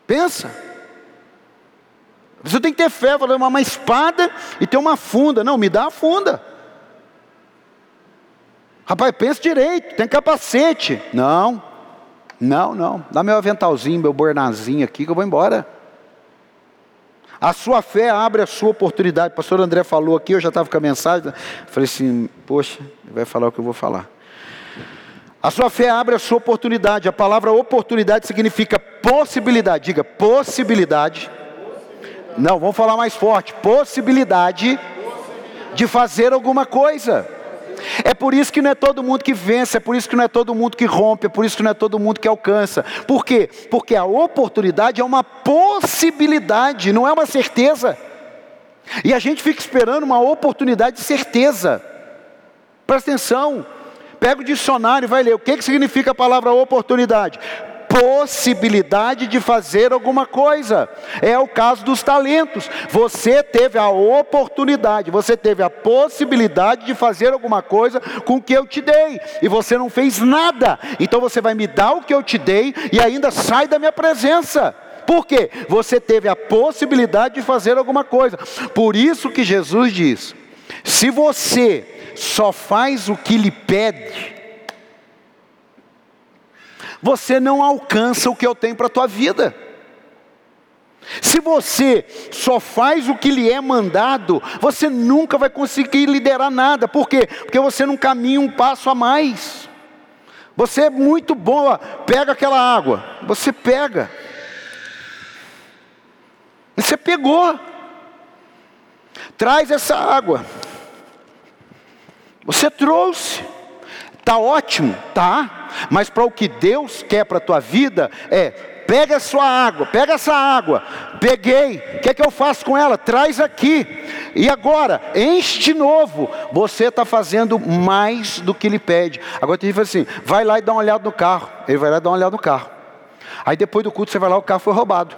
Pensa. Você tem que ter fé, falar uma espada e ter uma funda. Não, me dá a funda. Rapaz, pensa direito, tem capacete. Não, não, não. Dá meu aventalzinho, meu bornazinho aqui que eu vou embora. A sua fé abre a sua oportunidade. O pastor André falou aqui, eu já estava com a mensagem. Falei assim, poxa, ele vai falar o que eu vou falar. A sua fé abre a sua oportunidade. A palavra oportunidade significa possibilidade. Diga possibilidade. Não, vamos falar mais forte. Possibilidade de fazer alguma coisa. É por isso que não é todo mundo que vence, é por isso que não é todo mundo que rompe, é por isso que não é todo mundo que alcança. Por quê? Porque a oportunidade é uma possibilidade, não é uma certeza. E a gente fica esperando uma oportunidade de certeza. Presta atenção. Pega o dicionário e vai ler. O que, que significa a palavra oportunidade? possibilidade de fazer alguma coisa. É o caso dos talentos. Você teve a oportunidade, você teve a possibilidade de fazer alguma coisa com o que eu te dei, e você não fez nada. Então você vai me dar o que eu te dei e ainda sai da minha presença. Por quê? Você teve a possibilidade de fazer alguma coisa. Por isso que Jesus diz: se você só faz o que lhe pede, você não alcança o que eu tenho para a tua vida. Se você só faz o que lhe é mandado, você nunca vai conseguir liderar nada. Por quê? Porque você não caminha um passo a mais. Você é muito boa, pega aquela água. Você pega. Você pegou. Traz essa água. Você trouxe. Tá ótimo, tá? Mas para o que Deus quer para a tua vida é pega a sua água, pega essa água, peguei, o que é que eu faço com ela? Traz aqui, e agora, enche de novo, você está fazendo mais do que ele pede. Agora tem gente assim: vai lá e dá uma olhada no carro, ele vai lá e dá uma olhada no carro. Aí depois do culto você vai lá, o carro foi roubado.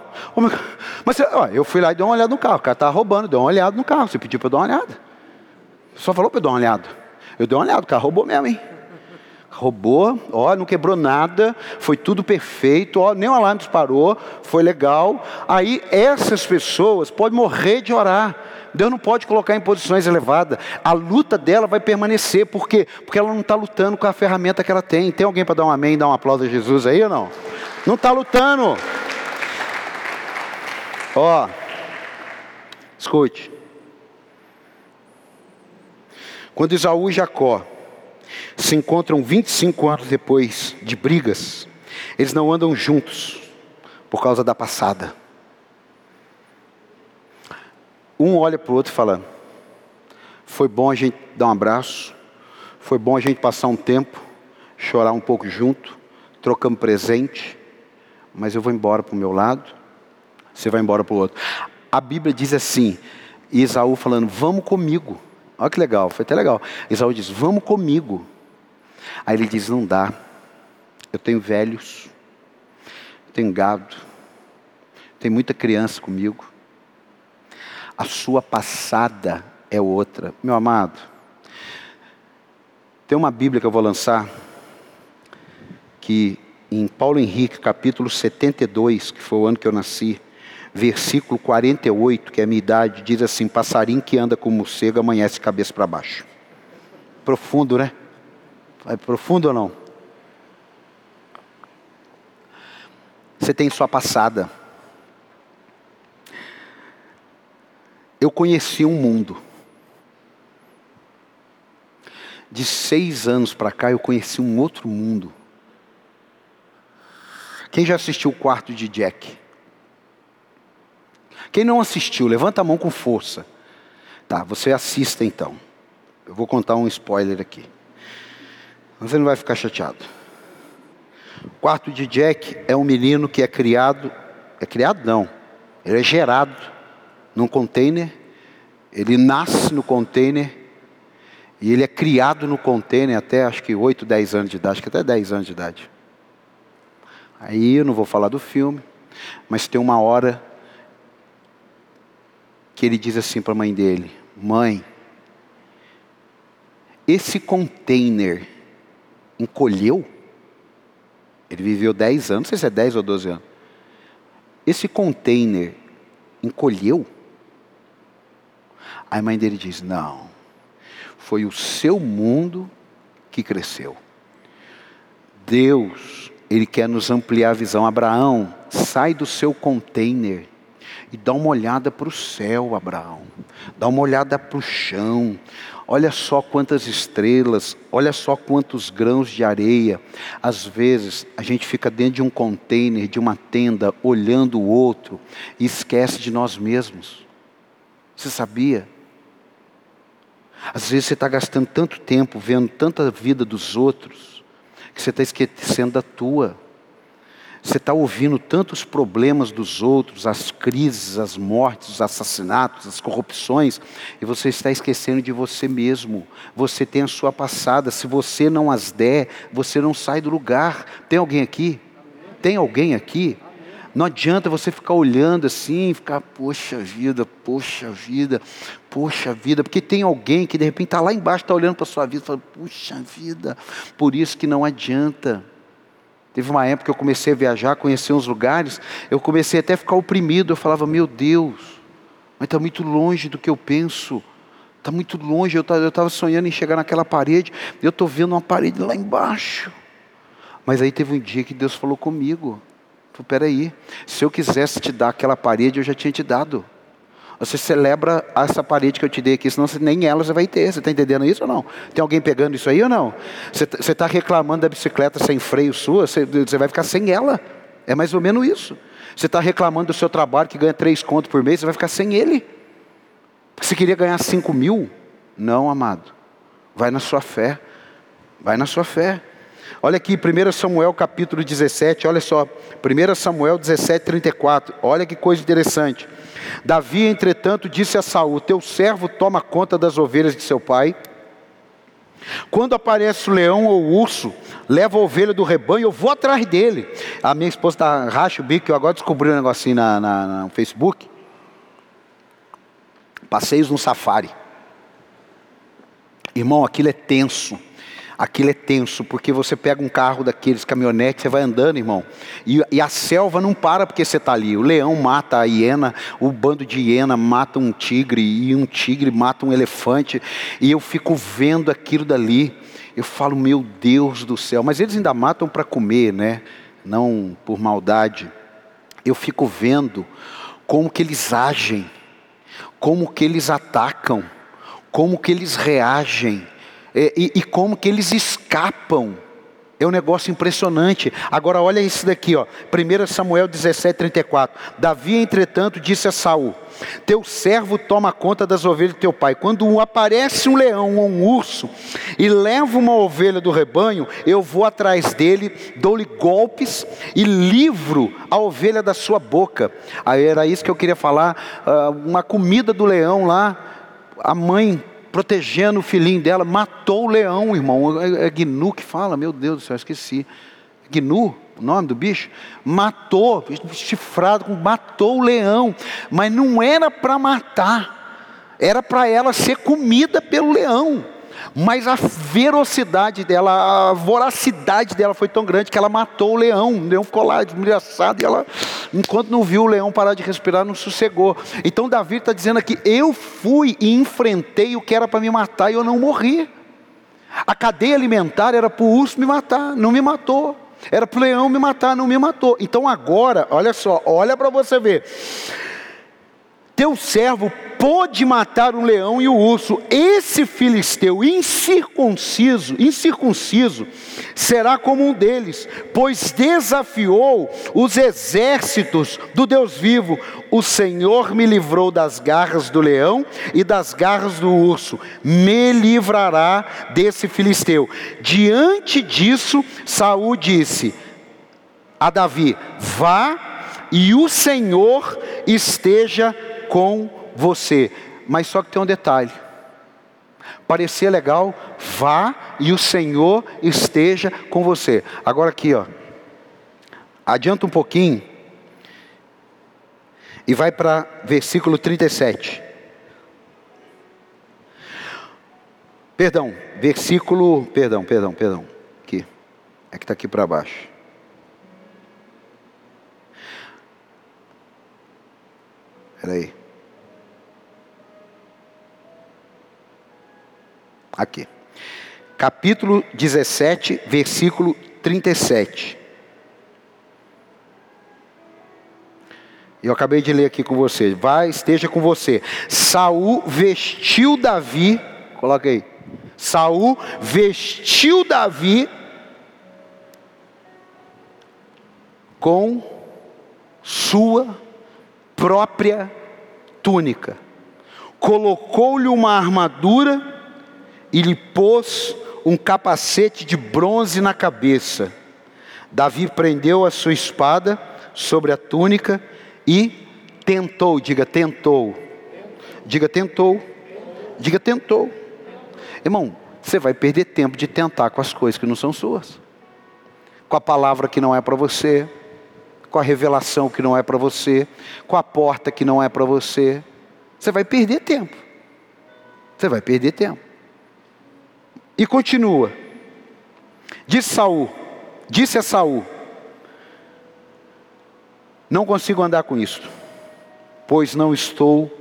Mas ó, eu fui lá e dei uma olhada no carro, o cara estava roubando, deu uma olhada no carro, você pediu para eu dar uma olhada. Só falou para eu dar uma olhada. Eu dei uma olhada, o cara roubou mesmo, hein? Roubou, ó, não quebrou nada, foi tudo perfeito, ó, nem o alarme disparou, foi legal. Aí essas pessoas podem morrer de orar. Deus não pode colocar em posições elevadas. A luta dela vai permanecer, por quê? Porque ela não está lutando com a ferramenta que ela tem. Tem alguém para dar um amém, dar um aplauso a Jesus aí ou não? Não está lutando. Ó, escute. Quando Isaú e Jacó se encontram 25 anos depois de brigas, eles não andam juntos por causa da passada. Um olha para o outro e fala: Foi bom a gente dar um abraço, foi bom a gente passar um tempo, chorar um pouco junto, trocamos presente, mas eu vou embora para o meu lado, você vai embora para o outro. A Bíblia diz assim: Isaú falando, vamos comigo. Olha que legal, foi até legal. Isaú diz: Vamos comigo. Aí ele diz: Não dá. Eu tenho velhos, tenho gado, tem muita criança comigo. A sua passada é outra. Meu amado, tem uma Bíblia que eu vou lançar, que em Paulo Henrique, capítulo 72, que foi o ano que eu nasci, versículo 48, que é a minha idade, diz assim: Passarinho que anda como morcego amanhece cabeça para baixo. Profundo, né? É profundo ou não? Você tem sua passada. Eu conheci um mundo. De seis anos para cá, eu conheci um outro mundo. Quem já assistiu o quarto de Jack? Quem não assistiu, levanta a mão com força. Tá, você assista então. Eu vou contar um spoiler aqui. Você não vai ficar chateado. O quarto de Jack é um menino que é criado, é criado não, ele é gerado num container, ele nasce no container e ele é criado no container até acho que 8, 10 anos de idade, acho que até 10 anos de idade. Aí eu não vou falar do filme, mas tem uma hora que ele diz assim para a mãe dele: Mãe, esse container encolheu? Ele viveu 10 anos, não sei se é 10 ou 12 anos. Esse container encolheu? A mãe dele diz: Não, foi o seu mundo que cresceu. Deus ele quer nos ampliar a visão. Abraão, sai do seu container e dá uma olhada para o céu, Abraão. Dá uma olhada para o chão. Olha só quantas estrelas, olha só quantos grãos de areia. Às vezes a gente fica dentro de um container, de uma tenda, olhando o outro e esquece de nós mesmos. Você sabia? Às vezes você está gastando tanto tempo vendo tanta vida dos outros que você está esquecendo da tua. Você está ouvindo tantos problemas dos outros, as crises, as mortes, os assassinatos, as corrupções, e você está esquecendo de você mesmo. Você tem a sua passada. Se você não as der, você não sai do lugar. Tem alguém aqui? Tem alguém aqui? Não adianta você ficar olhando assim, ficar, poxa vida, poxa vida, poxa vida, porque tem alguém que de repente está lá embaixo, está olhando para a sua vida e fala, poxa vida, por isso que não adianta. Teve uma época que eu comecei a viajar, conhecer uns lugares, eu comecei até a ficar oprimido, eu falava, meu Deus, mas está muito longe do que eu penso, está muito longe, eu estava sonhando em chegar naquela parede, eu estou vendo uma parede lá embaixo. Mas aí teve um dia que Deus falou comigo, peraí, se eu quisesse te dar aquela parede, eu já tinha te dado. Você celebra essa parede que eu te dei aqui, senão você, nem ela você vai ter. Você está entendendo isso ou não? Tem alguém pegando isso aí ou não? Você está reclamando da bicicleta sem freio sua, você, vai ficar sem ela. É mais ou menos isso. Você está reclamando do seu trabalho que ganha três contos por mês, você vai ficar sem ele. Você queria ganhar cinco mil? Não, amado. Vai na sua fé. Vai na sua fé. Olha aqui, 1 Samuel capítulo 17, olha só. 1 Samuel 17, 34. Olha que coisa interessante. Davi, entretanto, disse a Saul: Teu servo toma conta das ovelhas de seu pai. Quando aparece o leão ou o urso, leva a ovelha do rebanho, eu vou atrás dele. A minha esposa está racha o bico, eu agora descobri um negocinho na, na, no Facebook. Passeios no safari. Irmão, aquilo é tenso aquilo é tenso, porque você pega um carro daqueles caminhonetes, você vai andando, irmão, e, e a selva não para porque você está ali. O leão mata a hiena, o bando de hiena mata um tigre, e um tigre mata um elefante, e eu fico vendo aquilo dali. Eu falo, meu Deus do céu, mas eles ainda matam para comer, né? Não por maldade. Eu fico vendo como que eles agem, como que eles atacam, como que eles reagem e, e, e como que eles escapam. É um negócio impressionante. Agora olha isso daqui, ó. 1 Samuel 17, 34. Davi, entretanto, disse a Saul: Teu servo toma conta das ovelhas do teu pai. Quando aparece um leão ou um urso e leva uma ovelha do rebanho, eu vou atrás dele, dou-lhe golpes e livro a ovelha da sua boca. Aí era isso que eu queria falar. Ah, uma comida do leão lá, a mãe protegendo o filhinho dela, matou o leão, irmão. É, é Gnu que fala, meu Deus do céu, esqueci. Gnu? o nome do bicho, matou, chifrado, matou o leão, mas não era para matar, era para ela ser comida pelo leão. Mas a velocidade dela, a voracidade dela foi tão grande que ela matou o leão. O leão ficou lá desmilhaçado e ela, enquanto não viu o leão parar de respirar, não sossegou. Então Davi está dizendo aqui: eu fui e enfrentei o que era para me matar e eu não morri. A cadeia alimentar era para o urso me matar, não me matou. Era para o leão me matar, não me matou. Então agora, olha só, olha para você ver. Teu servo pôde matar o leão e o urso. Esse filisteu incircunciso, incircunciso, será como um deles, pois desafiou os exércitos do Deus vivo. O Senhor me livrou das garras do leão e das garras do urso. Me livrará desse filisteu. Diante disso, Saul disse a Davi: Vá e o Senhor esteja com você. Mas só que tem um detalhe. Parecia legal, vá e o Senhor esteja com você. Agora aqui, ó. Adianta um pouquinho e vai para versículo 37. Perdão, versículo, perdão, perdão, perdão. Aqui. É que está aqui para baixo. Espera aí. Aqui. Capítulo 17, versículo 37. Eu acabei de ler aqui com você. Vai, esteja com você. Saul vestiu Davi, coloca aí. Saul vestiu Davi com sua própria túnica. Colocou-lhe uma armadura e lhe pôs um capacete de bronze na cabeça. Davi prendeu a sua espada sobre a túnica e tentou, diga tentou. Diga tentou. Diga tentou. Irmão, você vai perder tempo de tentar com as coisas que não são suas. Com a palavra que não é para você, com a revelação que não é para você, com a porta que não é para você. Você vai perder tempo. Você vai perder tempo. E continua. Disse Saul, disse a Saul: Não consigo andar com isto, pois não estou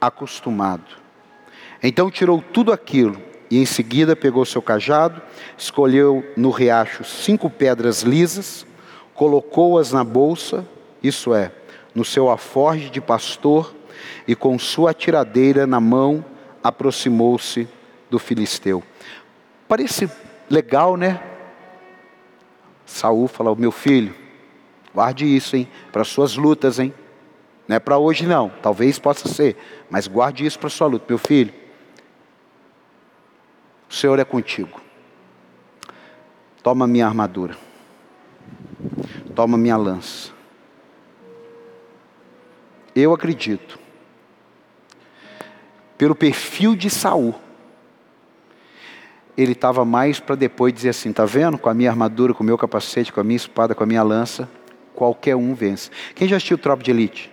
acostumado. Então tirou tudo aquilo e em seguida pegou seu cajado, escolheu no riacho cinco pedras lisas, colocou-as na bolsa, isso é, no seu aforge de pastor, e com sua tiradeira na mão aproximou-se do filisteu. Parece legal, né? Saul falou: meu filho, guarde isso, hein? Para suas lutas, hein? Não é para hoje não, talvez possa ser, mas guarde isso para sua luta, meu filho. O Senhor é contigo. Toma minha armadura. Toma minha lança. Eu acredito, pelo perfil de Saul, ele estava mais para depois dizer assim: está vendo? Com a minha armadura, com o meu capacete, com a minha espada, com a minha lança, qualquer um vence. Quem já assistiu Tropa de Elite?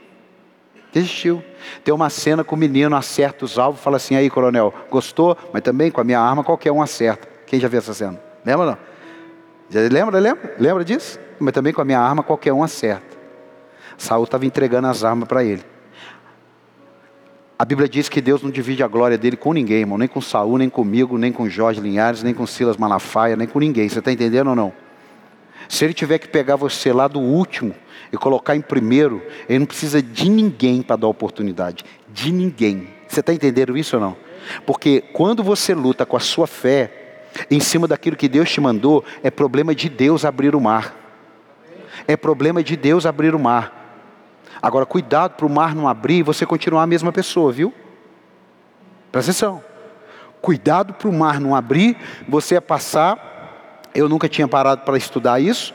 Quem assistiu? Tem uma cena com o menino acerta os alvos, fala assim: aí, coronel, gostou? Mas também com a minha arma, qualquer um acerta. Quem já viu essa cena? Lembra não? Já lembra, lembra? Lembra disso? Mas também com a minha arma, qualquer um acerta. Saul estava entregando as armas para ele. A Bíblia diz que Deus não divide a glória dele com ninguém, irmão. Nem com Saul, nem comigo, nem com Jorge Linhares, nem com Silas Malafaia, nem com ninguém. Você está entendendo ou não? Se ele tiver que pegar você lá do último e colocar em primeiro, ele não precisa de ninguém para dar oportunidade. De ninguém. Você está entendendo isso ou não? Porque quando você luta com a sua fé, em cima daquilo que Deus te mandou, é problema de Deus abrir o mar. É problema de Deus abrir o mar. Agora, cuidado para o mar não abrir e você continuar a mesma pessoa, viu? Presta atenção. Cuidado para o mar não abrir, você é passar. Eu nunca tinha parado para estudar isso,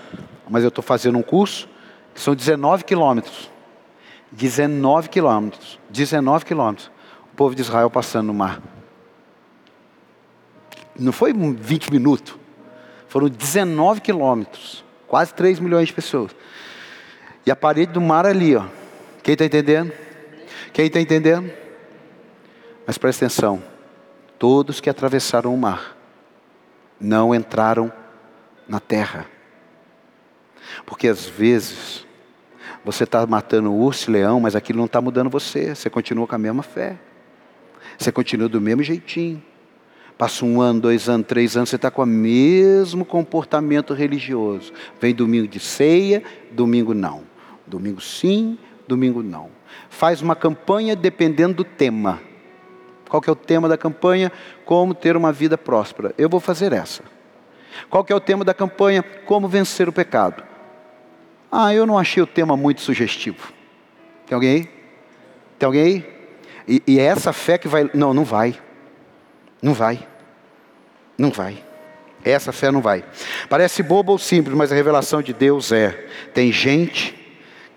mas eu estou fazendo um curso, são 19 quilômetros. 19 quilômetros. 19 quilômetros. O povo de Israel passando no mar. Não foi 20 minutos. Foram 19 quilômetros quase 3 milhões de pessoas. E a parede do mar ali, ó. Quem está entendendo? Quem está entendendo? Mas presta atenção: todos que atravessaram o mar não entraram na terra. Porque às vezes você está matando urso e leão, mas aquilo não está mudando você. Você continua com a mesma fé. Você continua do mesmo jeitinho. Passa um ano, dois anos, três anos, você está com o mesmo comportamento religioso. Vem domingo de ceia, domingo não. Domingo sim, domingo não. Faz uma campanha dependendo do tema. Qual que é o tema da campanha? Como ter uma vida próspera. Eu vou fazer essa. Qual que é o tema da campanha? Como vencer o pecado. Ah, eu não achei o tema muito sugestivo. Tem alguém aí? Tem alguém aí? E, e é essa fé que vai. Não, não vai. Não vai. Não vai. Essa fé não vai. Parece bobo ou simples, mas a revelação de Deus é: tem gente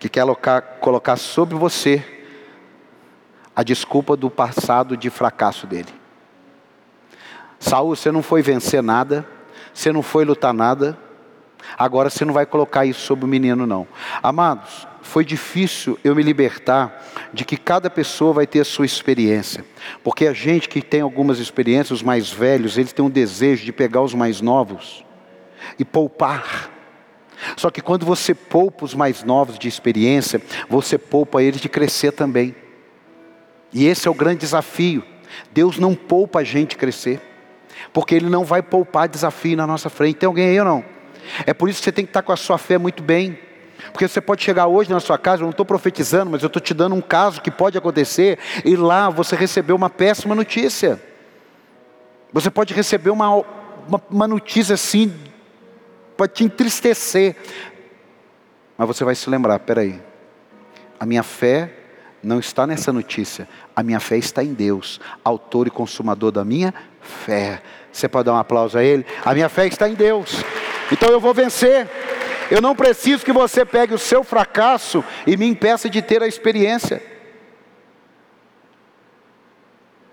que quer colocar, colocar sobre você a desculpa do passado de fracasso dele. Saul, você não foi vencer nada, você não foi lutar nada, agora você não vai colocar isso sobre o menino, não. Amados, foi difícil eu me libertar de que cada pessoa vai ter a sua experiência. Porque a gente que tem algumas experiências, os mais velhos, eles têm um desejo de pegar os mais novos e poupar. Só que quando você poupa os mais novos de experiência, você poupa eles de crescer também. E esse é o grande desafio. Deus não poupa a gente crescer, porque Ele não vai poupar desafio na nossa frente. Tem alguém aí ou não? É por isso que você tem que estar com a sua fé muito bem. Porque você pode chegar hoje na sua casa, eu não estou profetizando, mas eu estou te dando um caso que pode acontecer, e lá você recebeu uma péssima notícia. Você pode receber uma, uma, uma notícia assim, pode te entristecer. Mas você vai se lembrar: peraí, a minha fé não está nessa notícia, a minha fé está em Deus, autor e consumador da minha fé. Você pode dar um aplauso a Ele? A minha fé está em Deus, então eu vou vencer. Eu não preciso que você pegue o seu fracasso e me impeça de ter a experiência.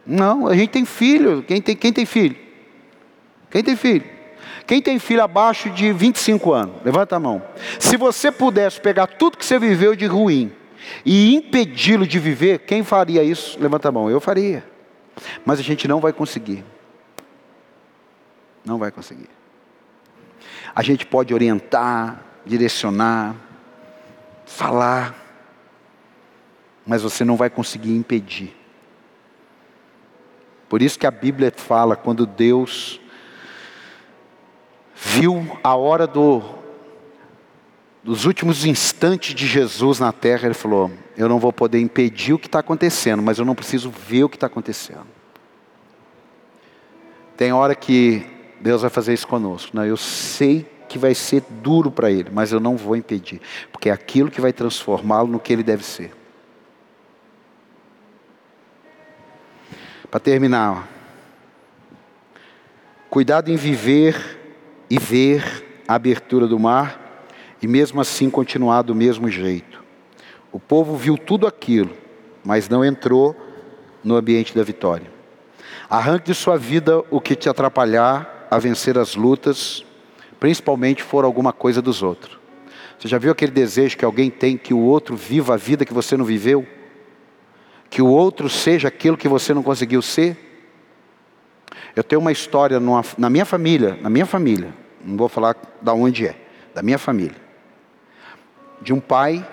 Não, a gente tem filho. Quem tem, quem tem filho? Quem tem filho? Quem tem filho abaixo de 25 anos? Levanta a mão. Se você pudesse pegar tudo que você viveu de ruim e impedi-lo de viver, quem faria isso? Levanta a mão. Eu faria. Mas a gente não vai conseguir. Não vai conseguir. A gente pode orientar, direcionar, falar, mas você não vai conseguir impedir. Por isso que a Bíblia fala quando Deus viu a hora do, dos últimos instantes de Jesus na terra, ele falou: Eu não vou poder impedir o que está acontecendo, mas eu não preciso ver o que está acontecendo. Tem hora que Deus vai fazer isso conosco. Não, eu sei que vai ser duro para ele, mas eu não vou impedir, porque é aquilo que vai transformá-lo no que ele deve ser. Para terminar, cuidado em viver e ver a abertura do mar e mesmo assim continuar do mesmo jeito. O povo viu tudo aquilo, mas não entrou no ambiente da vitória. Arranque de sua vida o que te atrapalhar a vencer as lutas, principalmente for alguma coisa dos outros. Você já viu aquele desejo que alguém tem que o outro viva a vida que você não viveu? Que o outro seja aquilo que você não conseguiu ser? Eu tenho uma história numa, na minha família, na minha família, não vou falar da onde é, da minha família, de um pai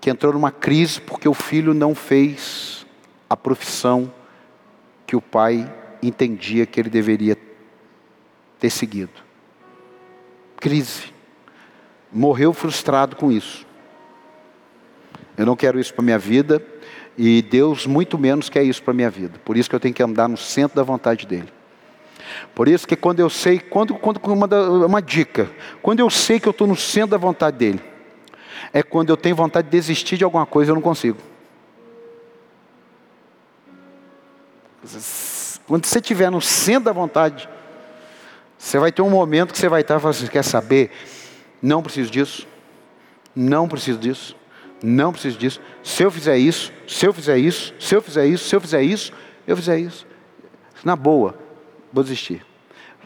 que entrou numa crise porque o filho não fez a profissão que o pai entendia que ele deveria ter seguido. Crise. Morreu frustrado com isso. Eu não quero isso para minha vida e Deus muito menos quer isso para minha vida. Por isso que eu tenho que andar no centro da vontade dele. Por isso que quando eu sei, quando, quando uma, uma dica, quando eu sei que eu estou no centro da vontade dele, é quando eu tenho vontade de desistir de alguma coisa eu não consigo. Quando você estiver no centro da vontade, você vai ter um momento que você vai estar falar assim, quer saber? Não preciso disso, não preciso disso, não preciso disso. Se eu fizer isso, se eu fizer isso, se eu fizer isso, se eu fizer isso, eu fizer isso. Na boa, vou desistir.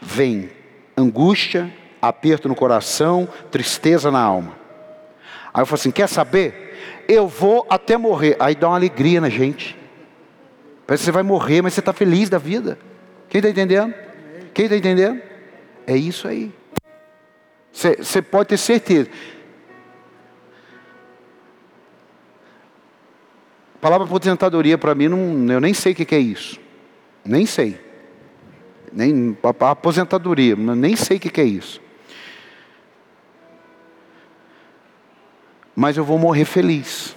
Vem angústia, aperto no coração, tristeza na alma. Aí eu falo assim: quer saber? Eu vou até morrer. Aí dá uma alegria na gente. Parece que você vai morrer, mas você está feliz da vida. Quem está entendendo? Quem está entendendo? É isso aí. Você pode ter certeza. A palavra aposentadoria para mim, não, eu nem sei o que é isso. Nem sei. Nem, a aposentadoria, nem sei o que é isso. Mas eu vou morrer feliz,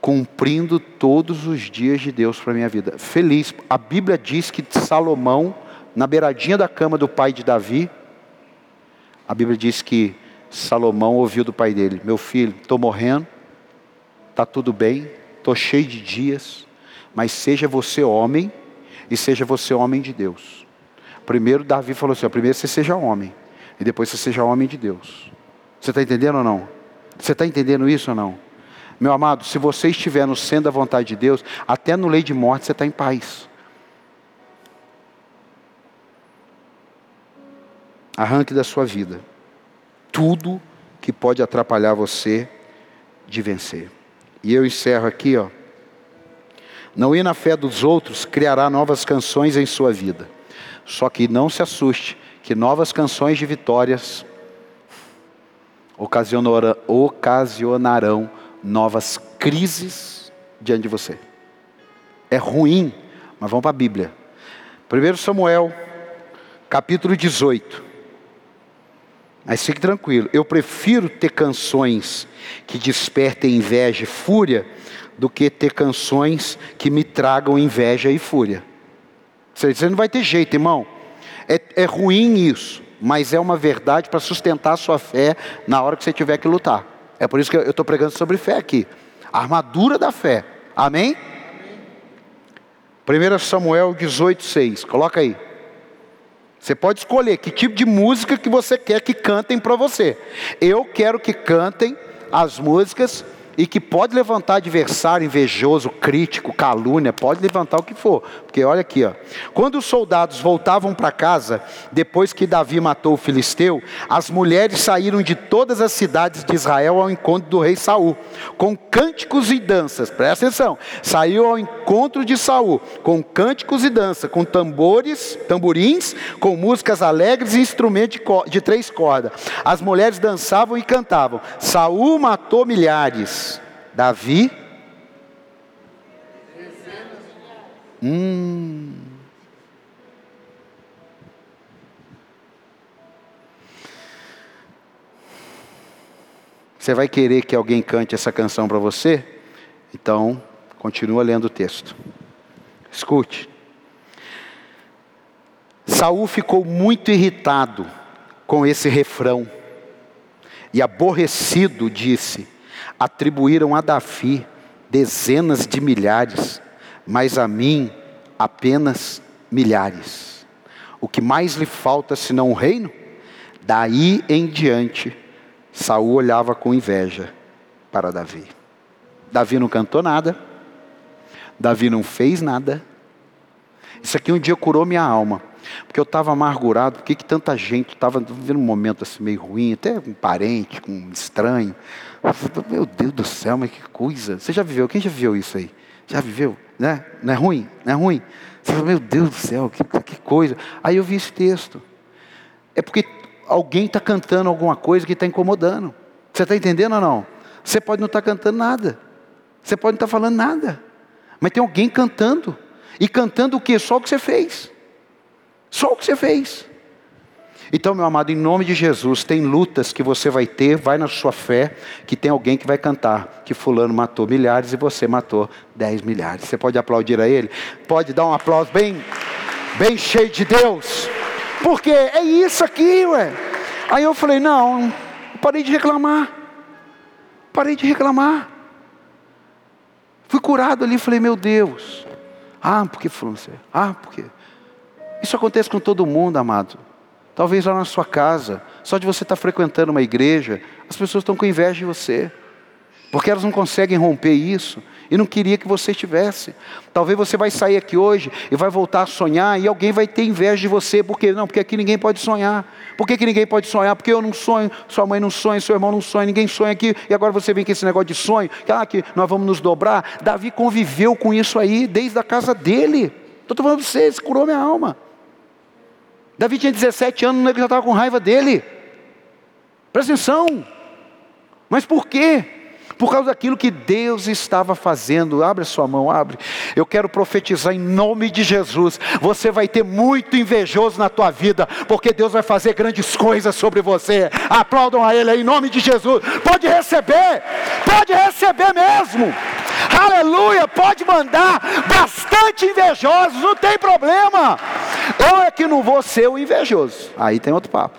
cumprindo todos os dias de Deus para minha vida. Feliz. A Bíblia diz que Salomão, na beiradinha da cama do pai de Davi, a Bíblia diz que Salomão ouviu do pai dele: Meu filho, estou morrendo, está tudo bem, estou cheio de dias, mas seja você homem e seja você homem de Deus. Primeiro Davi falou assim: primeiro você seja homem, e depois você seja homem de Deus. Você está entendendo ou não? Você está entendendo isso ou não? Meu amado, se você estiver no centro da vontade de Deus, até no lei de morte você está em paz. Arranque da sua vida tudo que pode atrapalhar você de vencer. E eu encerro aqui, ó. Não ir na fé dos outros criará novas canções em sua vida. Só que não se assuste, que novas canções de vitórias ocasionarão novas crises diante de você. É ruim, mas vamos para a Bíblia. 1 Samuel, capítulo 18. Mas fique tranquilo, eu prefiro ter canções que despertem inveja e fúria do que ter canções que me tragam inveja e fúria. Você não vai ter jeito, irmão. É, é ruim isso mas é uma verdade para sustentar a sua fé na hora que você tiver que lutar. É por isso que eu estou pregando sobre fé aqui. A armadura da fé. Amém? Amém. 1 Samuel 18,6. Coloca aí. Você pode escolher que tipo de música que você quer que cantem para você. Eu quero que cantem as músicas e que pode levantar adversário invejoso, crítico, calúnia, pode levantar o que for. Porque olha aqui, ó. Quando os soldados voltavam para casa, depois que Davi matou o filisteu, as mulheres saíram de todas as cidades de Israel ao encontro do rei Saul, com cânticos e danças. Presta atenção. Saiu ao encontro de Saul, com cânticos e dança, com tambores, tamborins, com músicas alegres e instrumentos de, de três cordas. As mulheres dançavam e cantavam. Saul matou milhares Davi. Hum. Você vai querer que alguém cante essa canção para você? Então, continua lendo o texto. Escute. Saul ficou muito irritado com esse refrão e aborrecido disse: atribuíram a Davi dezenas de milhares, mas a mim apenas milhares. O que mais lhe falta senão o reino? Daí em diante, Saul olhava com inveja para Davi. Davi não cantou nada, Davi não fez nada. Isso aqui um dia curou minha alma. Porque eu estava amargurado, porque que tanta gente estava vivendo um momento assim meio ruim, até um parente, um estranho. Meu Deus do céu, mas que coisa. Você já viveu? Quem já viveu isso aí? Já viveu? Né? Não é ruim? Não é ruim? Você fala, meu Deus do céu, que, que coisa. Aí eu vi esse texto. É porque alguém está cantando alguma coisa que está incomodando. Você está entendendo ou não? Você pode não estar tá cantando nada. Você pode não estar tá falando nada. Mas tem alguém cantando. E cantando o que? Só o que você fez. Só o que você fez. Então, meu amado, em nome de Jesus, tem lutas que você vai ter, vai na sua fé, que tem alguém que vai cantar que fulano matou milhares e você matou dez milhares. Você pode aplaudir a ele? Pode dar um aplauso bem, bem cheio de Deus. Porque é isso aqui, ué. Aí eu falei, não, parei de reclamar. Parei de reclamar. Fui curado ali, falei, meu Deus. Ah, porque fulano, ah, porque isso acontece com todo mundo, amado. Talvez lá na sua casa, só de você estar frequentando uma igreja, as pessoas estão com inveja de você, porque elas não conseguem romper isso e não queria que você estivesse. Talvez você vai sair aqui hoje e vai voltar a sonhar e alguém vai ter inveja de você, porque não, porque aqui ninguém pode sonhar. Por que, que ninguém pode sonhar? Porque eu não sonho, sua mãe não sonha, seu irmão não sonha, ninguém sonha aqui, e agora você vem com esse negócio de sonho, que, ah, que nós vamos nos dobrar. Davi conviveu com isso aí desde a casa dele. Estou falando para você, isso curou minha alma. Davi tinha 17 anos, o nego já estava com raiva dele. Presta atenção. Mas por quê? Por causa daquilo que Deus estava fazendo. Abre sua mão, abre. Eu quero profetizar em nome de Jesus. Você vai ter muito invejoso na tua vida, porque Deus vai fazer grandes coisas sobre você. Aplaudam a Ele em nome de Jesus. Pode receber, pode receber mesmo. Aleluia, pode mandar bastante invejosos, não tem problema. Eu é que não vou ser o invejoso. Aí tem outro papo.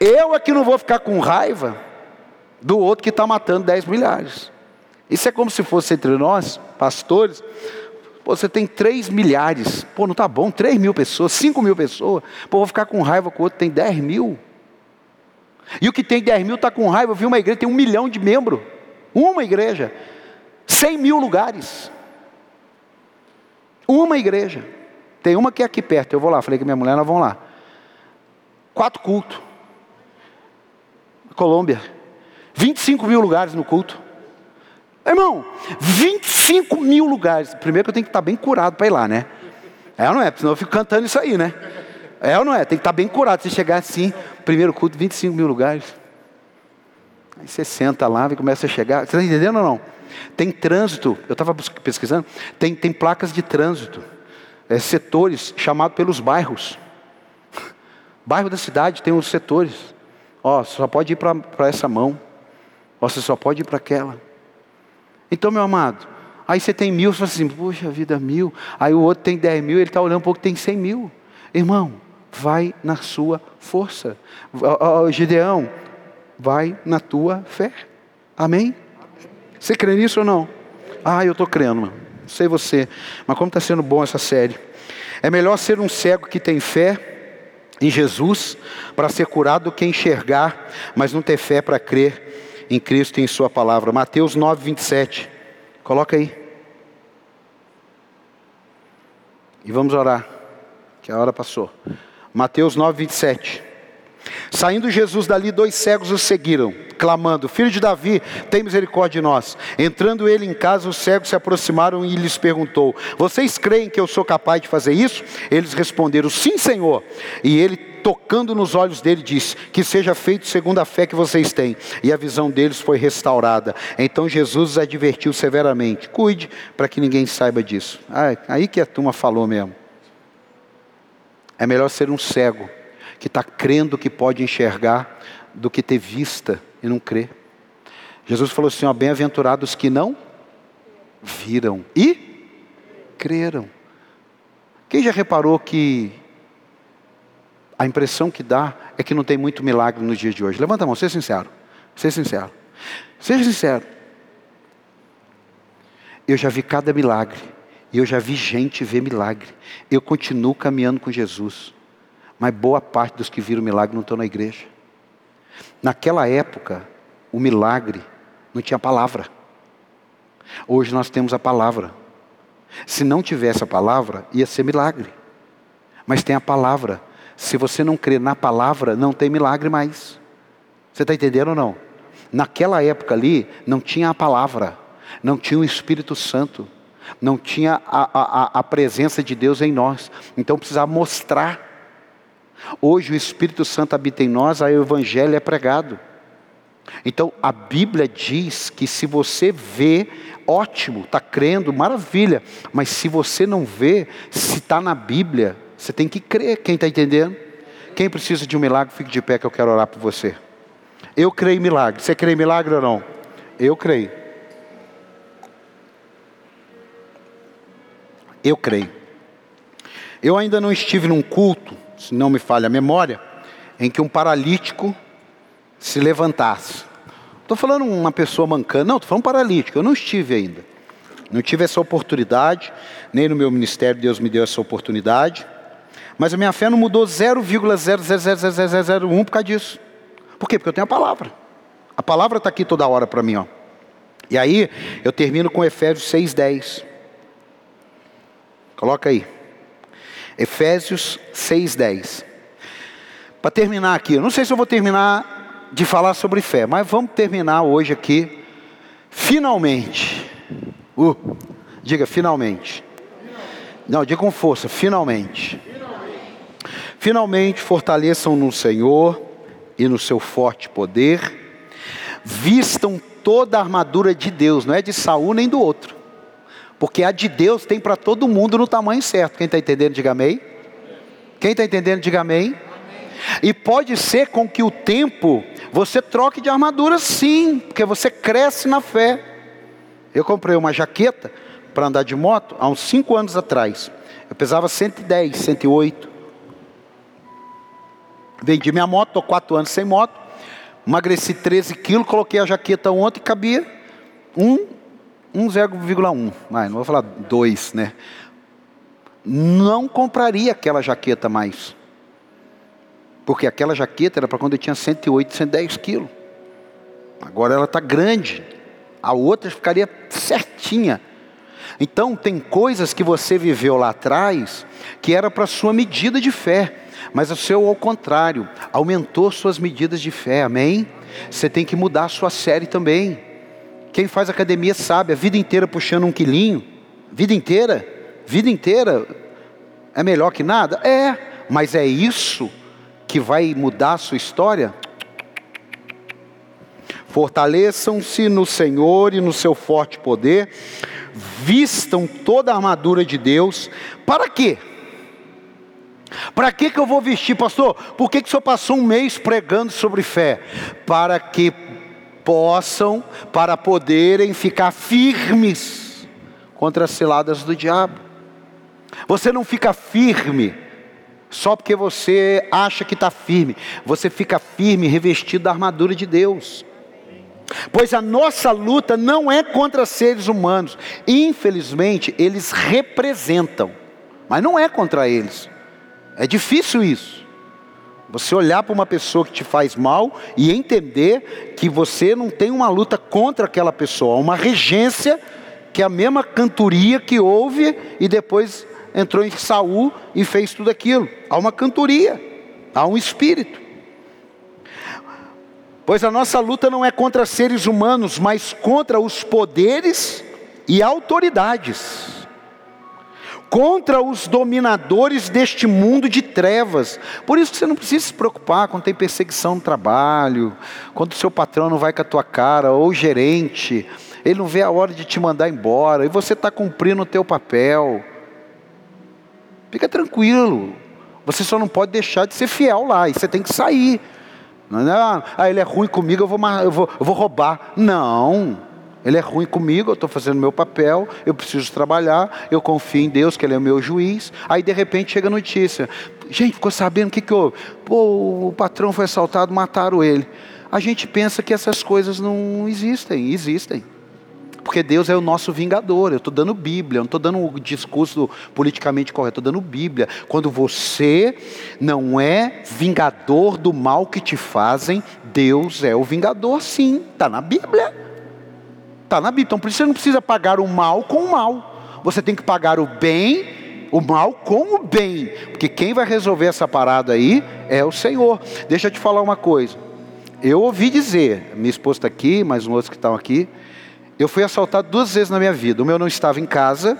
Eu é que não vou ficar com raiva do outro que está matando 10 milhares. Isso é como se fosse entre nós, pastores. Pô, você tem 3 milhares. Pô, não está bom, 3 mil pessoas, 5 mil pessoas. Pô, vou ficar com raiva com o outro tem 10 mil. E o que tem 10 mil está com raiva. Eu vi uma igreja, tem um milhão de membros. Uma igreja. 100 mil lugares. Uma igreja. Tem uma que é aqui perto. Eu vou lá. Falei que minha mulher, nós vamos lá. Quatro cultos. Colômbia. 25 mil lugares no culto. Irmão, 25 mil lugares. Primeiro que eu tenho que estar bem curado para ir lá, né? É ou não é? Senão eu fico cantando isso aí, né? É ou não é? Tem que estar bem curado. Se chegar assim, primeiro culto, 25 mil lugares. Aí você senta lá e começa a chegar. Você está entendendo ou não? Tem trânsito. Eu estava pesquisando. Tem, tem placas de trânsito. É, setores chamados pelos bairros. Bairro da cidade tem os setores. Ó, só pode ir para essa mão. Você só pode ir para aquela. Então, meu amado, aí você tem mil, você fala assim, puxa vida, mil. Aí o outro tem dez mil, ele está olhando um pouco, tem cem mil. Irmão, vai na sua força. Gideão, vai na tua fé. Amém? Você crê nisso ou não? Ah, eu estou crendo, mano. Sei você. Mas como está sendo bom essa série. É melhor ser um cego que tem fé em Jesus para ser curado do que enxergar, mas não ter fé para crer em Cristo e em Sua palavra. Mateus 9, 27. Coloca aí. E vamos orar, que a hora passou. Mateus 9, 27. Saindo Jesus dali, dois cegos o seguiram, clamando: Filho de Davi, tem misericórdia de nós. Entrando ele em casa, os cegos se aproximaram e lhes perguntou: Vocês creem que eu sou capaz de fazer isso? Eles responderam: Sim, Senhor. E ele tocando nos olhos dele, disse: Que seja feito segundo a fé que vocês têm. E a visão deles foi restaurada. Então Jesus advertiu severamente: Cuide para que ninguém saiba disso. Ah, aí que a turma falou mesmo. É melhor ser um cego que está crendo que pode enxergar do que ter vista e não crer. Jesus falou assim: bem-aventurados que não viram e creram. Quem já reparou que a impressão que dá é que não tem muito milagre nos dias de hoje. Levanta a mão, seja sincero. Seja sincero. Seja sincero. Eu já vi cada milagre. E eu já vi gente ver milagre. Eu continuo caminhando com Jesus. Mas boa parte dos que viram milagre não estão na igreja. Naquela época, o milagre não tinha palavra. Hoje nós temos a palavra. Se não tivesse a palavra, ia ser milagre. Mas tem a palavra. Se você não crê na palavra, não tem milagre mais. Você está entendendo ou não? Naquela época ali, não tinha a palavra, não tinha o Espírito Santo, não tinha a, a, a presença de Deus em nós. Então precisava mostrar. Hoje o Espírito Santo habita em nós, aí o Evangelho é pregado. Então a Bíblia diz que se você vê, ótimo, está crendo, maravilha. Mas se você não vê, se está na Bíblia, você tem que crer, quem está entendendo? Quem precisa de um milagre, fique de pé que eu quero orar por você. Eu creio em milagre. Você crê em milagre ou não? Eu creio. Eu creio. Eu ainda não estive num culto, se não me falha a memória, em que um paralítico se levantasse. Estou falando uma pessoa mancando, não, estou falando paralítico, eu não estive ainda. Não tive essa oportunidade, nem no meu ministério Deus me deu essa oportunidade. Mas a minha fé não mudou 0,00001 por causa disso. Por quê? Porque eu tenho a palavra. A palavra está aqui toda hora para mim. Ó. E aí, eu termino com Efésios 6,10. Coloca aí. Efésios 6,10. Para terminar aqui, eu não sei se eu vou terminar de falar sobre fé, mas vamos terminar hoje aqui, finalmente. Uh, diga finalmente. Não, diga com força, finalmente. Finalmente fortaleçam no Senhor e no seu forte poder. Vistam toda a armadura de Deus, não é de Saul nem do outro. Porque a de Deus tem para todo mundo no tamanho certo. Quem está entendendo, diga amém. Quem está entendendo, diga amém. E pode ser com que o tempo você troque de armadura, sim, porque você cresce na fé. Eu comprei uma jaqueta para andar de moto há uns 5 anos atrás. Eu pesava 110, 108. Vendi minha moto, estou 4 anos sem moto. Emagreci 13 quilos, coloquei a jaqueta ontem e cabia 1, 1,1. Mas não vou falar 2, né? Não compraria aquela jaqueta mais. Porque aquela jaqueta era para quando eu tinha 108, 110 quilos. Agora ela está grande. A outra ficaria certinha. Então tem coisas que você viveu lá atrás que era para sua medida de fé, mas o seu ao contrário, aumentou suas medidas de fé. Amém? Você tem que mudar a sua série também. Quem faz academia sabe, a vida inteira puxando um quilinho, vida inteira, vida inteira é melhor que nada? É, mas é isso que vai mudar a sua história? Fortaleçam-se no Senhor e no seu forte poder, vistam toda a armadura de Deus, para quê? Para que, que eu vou vestir, pastor? Por que, que o senhor passou um mês pregando sobre fé? Para que possam, para poderem ficar firmes contra as ciladas do diabo. Você não fica firme só porque você acha que está firme. Você fica firme, revestido da armadura de Deus. Pois a nossa luta não é contra seres humanos. Infelizmente, eles representam, mas não é contra eles. É difícil isso. Você olhar para uma pessoa que te faz mal e entender que você não tem uma luta contra aquela pessoa, uma regência que é a mesma cantoria que houve e depois entrou em Saul e fez tudo aquilo. Há uma cantoria, há um espírito. Pois a nossa luta não é contra seres humanos, mas contra os poderes e autoridades, contra os dominadores deste mundo de trevas. Por isso você não precisa se preocupar quando tem perseguição no trabalho, quando o seu patrão não vai com a tua cara, ou o gerente, ele não vê a hora de te mandar embora, e você está cumprindo o teu papel. Fica tranquilo. Você só não pode deixar de ser fiel lá. E você tem que sair. Não é, ah, ele é ruim comigo, eu vou, eu vou, eu vou roubar. Não. Ele é ruim comigo, eu estou fazendo meu papel, eu preciso trabalhar, eu confio em Deus, que Ele é o meu juiz. Aí de repente chega a notícia. Gente, ficou sabendo o que, que houve? Pô, o patrão foi assaltado, mataram ele. A gente pensa que essas coisas não existem, existem. Porque Deus é o nosso vingador. Eu estou dando Bíblia, eu não estou dando um discurso politicamente correto, estou dando Bíblia. Quando você não é vingador do mal que te fazem, Deus é o vingador, sim. Está na Bíblia. Está na Bíblia. Então por isso você não precisa pagar o mal com o mal. Você tem que pagar o bem, o mal com o bem. Porque quem vai resolver essa parada aí é o Senhor. Deixa eu te falar uma coisa. Eu ouvi dizer, minha esposa está aqui, mais um outro que estão aqui eu fui assaltado duas vezes na minha vida. O meu não estava em casa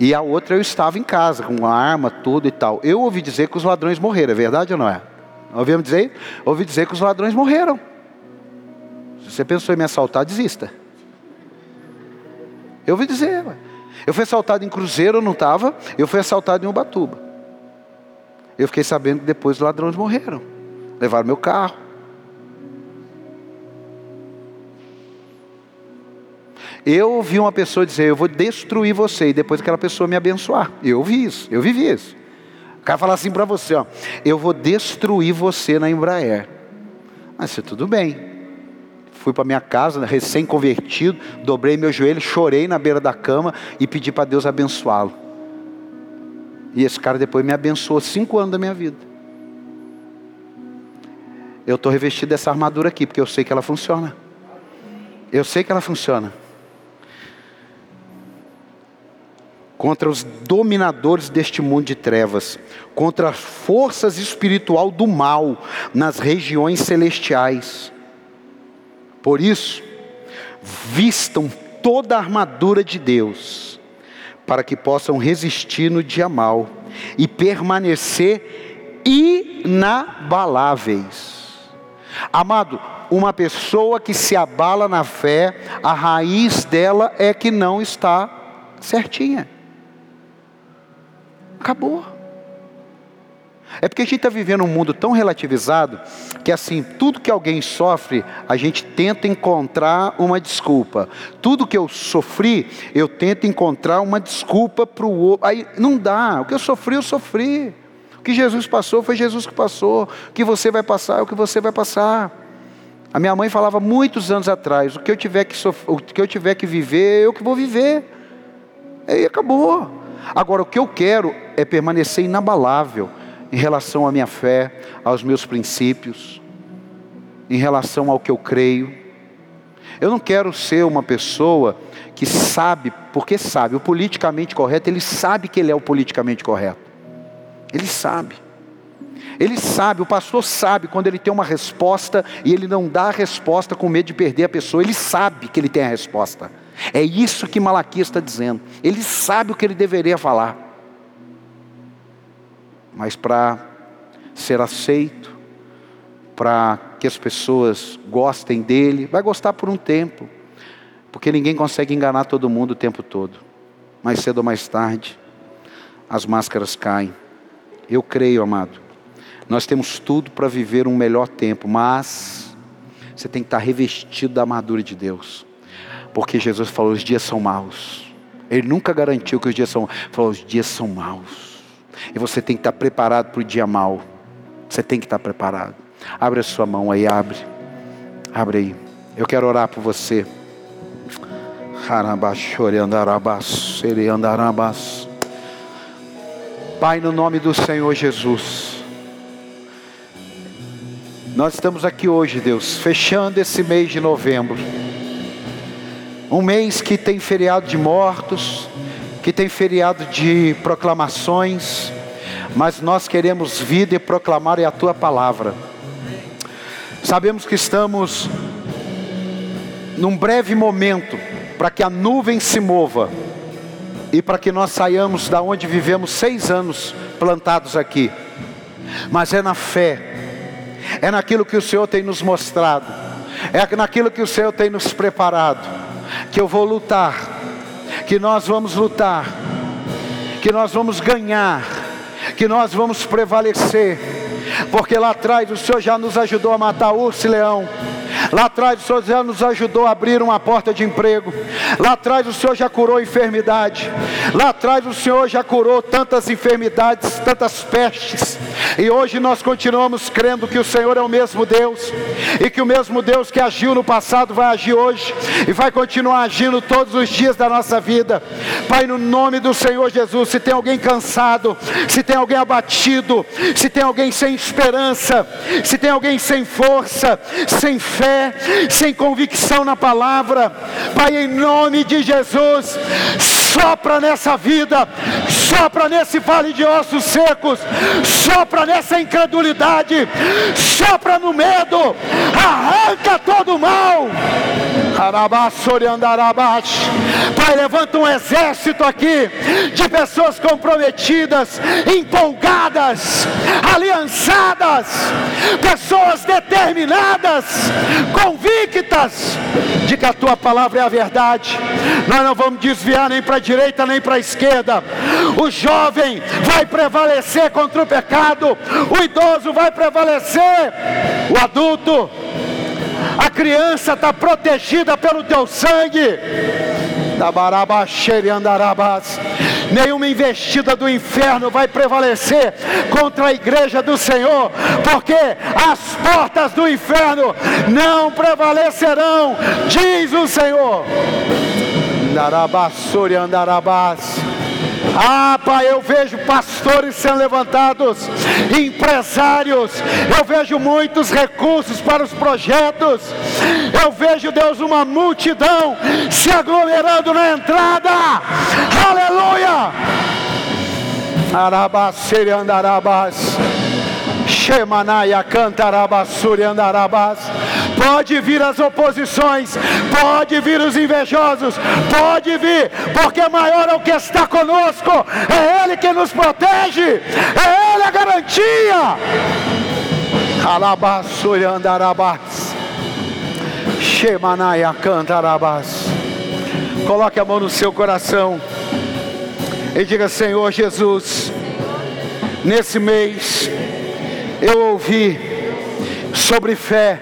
e a outra eu estava em casa, com arma, tudo e tal. Eu ouvi dizer que os ladrões morreram, é verdade ou não é? Ouvimos dizer? Ouvi dizer que os ladrões morreram. Se você pensou em me assaltar, desista. Eu ouvi dizer. Eu fui assaltado em Cruzeiro, eu não estava. Eu fui assaltado em Ubatuba. Eu fiquei sabendo que depois os ladrões morreram. Levaram meu carro. Eu ouvi uma pessoa dizer, eu vou destruir você, e depois aquela pessoa me abençoar. Eu ouvi isso, eu vivi isso. O cara fala assim para você, ó, eu vou destruir você na Embraer. Mas tudo bem fui para minha casa, recém-convertido, dobrei meu joelho, chorei na beira da cama e pedi para Deus abençoá-lo. E esse cara depois me abençoou cinco anos da minha vida. Eu estou revestido dessa armadura aqui, porque eu sei que ela funciona. Eu sei que ela funciona. Contra os dominadores deste mundo de trevas, contra as forças espiritual do mal nas regiões celestiais. Por isso, vistam toda a armadura de Deus, para que possam resistir no dia mal e permanecer inabaláveis. Amado, uma pessoa que se abala na fé, a raiz dela é que não está certinha. Acabou. É porque a gente está vivendo um mundo tão relativizado que assim, tudo que alguém sofre, a gente tenta encontrar uma desculpa. Tudo que eu sofri, eu tento encontrar uma desculpa para o outro. Aí não dá. O que eu sofri, eu sofri. O que Jesus passou, foi Jesus que passou. O que você vai passar, é o que você vai passar. A minha mãe falava muitos anos atrás: o que eu tiver que, sofrer, o que, eu tiver que viver, eu que vou viver. E acabou. Agora, o que eu quero é permanecer inabalável em relação à minha fé, aos meus princípios, em relação ao que eu creio. Eu não quero ser uma pessoa que sabe, porque sabe, o politicamente correto, ele sabe que ele é o politicamente correto. Ele sabe. Ele sabe, o pastor sabe quando ele tem uma resposta e ele não dá a resposta com medo de perder a pessoa, ele sabe que ele tem a resposta. É isso que Malaquias está dizendo. Ele sabe o que ele deveria falar. Mas para ser aceito, para que as pessoas gostem dele, vai gostar por um tempo. Porque ninguém consegue enganar todo mundo o tempo todo. Mais cedo ou mais tarde, as máscaras caem. Eu creio, amado. Nós temos tudo para viver um melhor tempo, mas você tem que estar revestido da armadura de Deus. Porque Jesus falou: os dias são maus. Ele nunca garantiu que os dias são maus. Falou: os dias são maus. E você tem que estar preparado para o dia mau. Você tem que estar preparado. Abre a sua mão aí, abre. Abre aí. Eu quero orar por você. Pai, no nome do Senhor Jesus. Nós estamos aqui hoje, Deus, fechando esse mês de novembro. Um mês que tem feriado de mortos, que tem feriado de proclamações, mas nós queremos vida e proclamar a tua palavra. Sabemos que estamos num breve momento para que a nuvem se mova e para que nós saiamos da onde vivemos seis anos plantados aqui. Mas é na fé, é naquilo que o Senhor tem nos mostrado, é naquilo que o Senhor tem nos preparado que eu vou lutar, que nós vamos lutar, que nós vamos ganhar, que nós vamos prevalecer, porque lá atrás o Senhor já nos ajudou a matar urso e leão. Lá atrás o Senhor já nos ajudou a abrir uma porta de emprego. Lá atrás o Senhor já curou enfermidade. Lá atrás o Senhor já curou tantas enfermidades, tantas pestes. E hoje nós continuamos crendo que o Senhor é o mesmo Deus e que o mesmo Deus que agiu no passado vai agir hoje e vai continuar agindo todos os dias da nossa vida. Pai, no nome do Senhor Jesus, se tem alguém cansado, se tem alguém abatido, se tem alguém sem esperança, se tem alguém sem força, sem fé, sem convicção na palavra, Pai, em nome de Jesus, sopra nessa vida, sopra nesse vale de ossos secos, sopra nessa incredulidade, sopra no medo, arranca todo o mal. Pai, levanta um exército aqui de pessoas comprometidas, empolgadas, aliançadas, pessoas determinadas, convictas de que a tua palavra é a verdade. Nós não vamos desviar nem para direita nem para a esquerda. O jovem vai prevalecer contra o pecado, o idoso vai prevalecer, o adulto a criança está protegida pelo teu sangue. Nenhuma investida do inferno vai prevalecer contra a igreja do Senhor, porque as portas do inferno não prevalecerão, diz o Senhor. Andarabas, andarabas. Ah, Pai, eu vejo pastores sendo levantados, empresários, eu vejo muitos recursos para os projetos, eu vejo, Deus, uma multidão se aglomerando na entrada, aleluia! Arabas, andarabas. Shemanaya cantarabassuri andarabas. Pode vir as oposições, pode vir os invejosos, pode vir, porque maior é o que está conosco, é Ele que nos protege, é Ele a garantia. Alabassuri andarabas. Shemanaya cantarabas. Coloque a mão no seu coração e diga: Senhor Jesus, nesse mês eu ouvi sobre fé,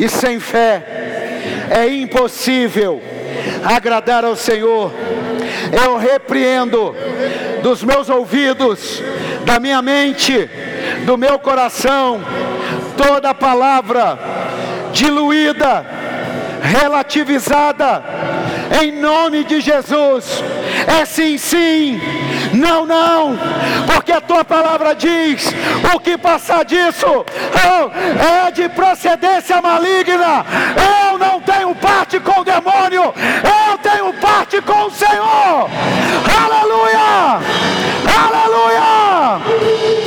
e sem fé é impossível agradar ao Senhor. Eu repreendo dos meus ouvidos, da minha mente, do meu coração, toda palavra diluída, relativizada, em nome de Jesus. É sim, sim não, não, porque a tua palavra diz: o que passar disso é de procedência maligna. Eu não tenho parte com o demônio, eu tenho parte com o Senhor. Aleluia! Aleluia!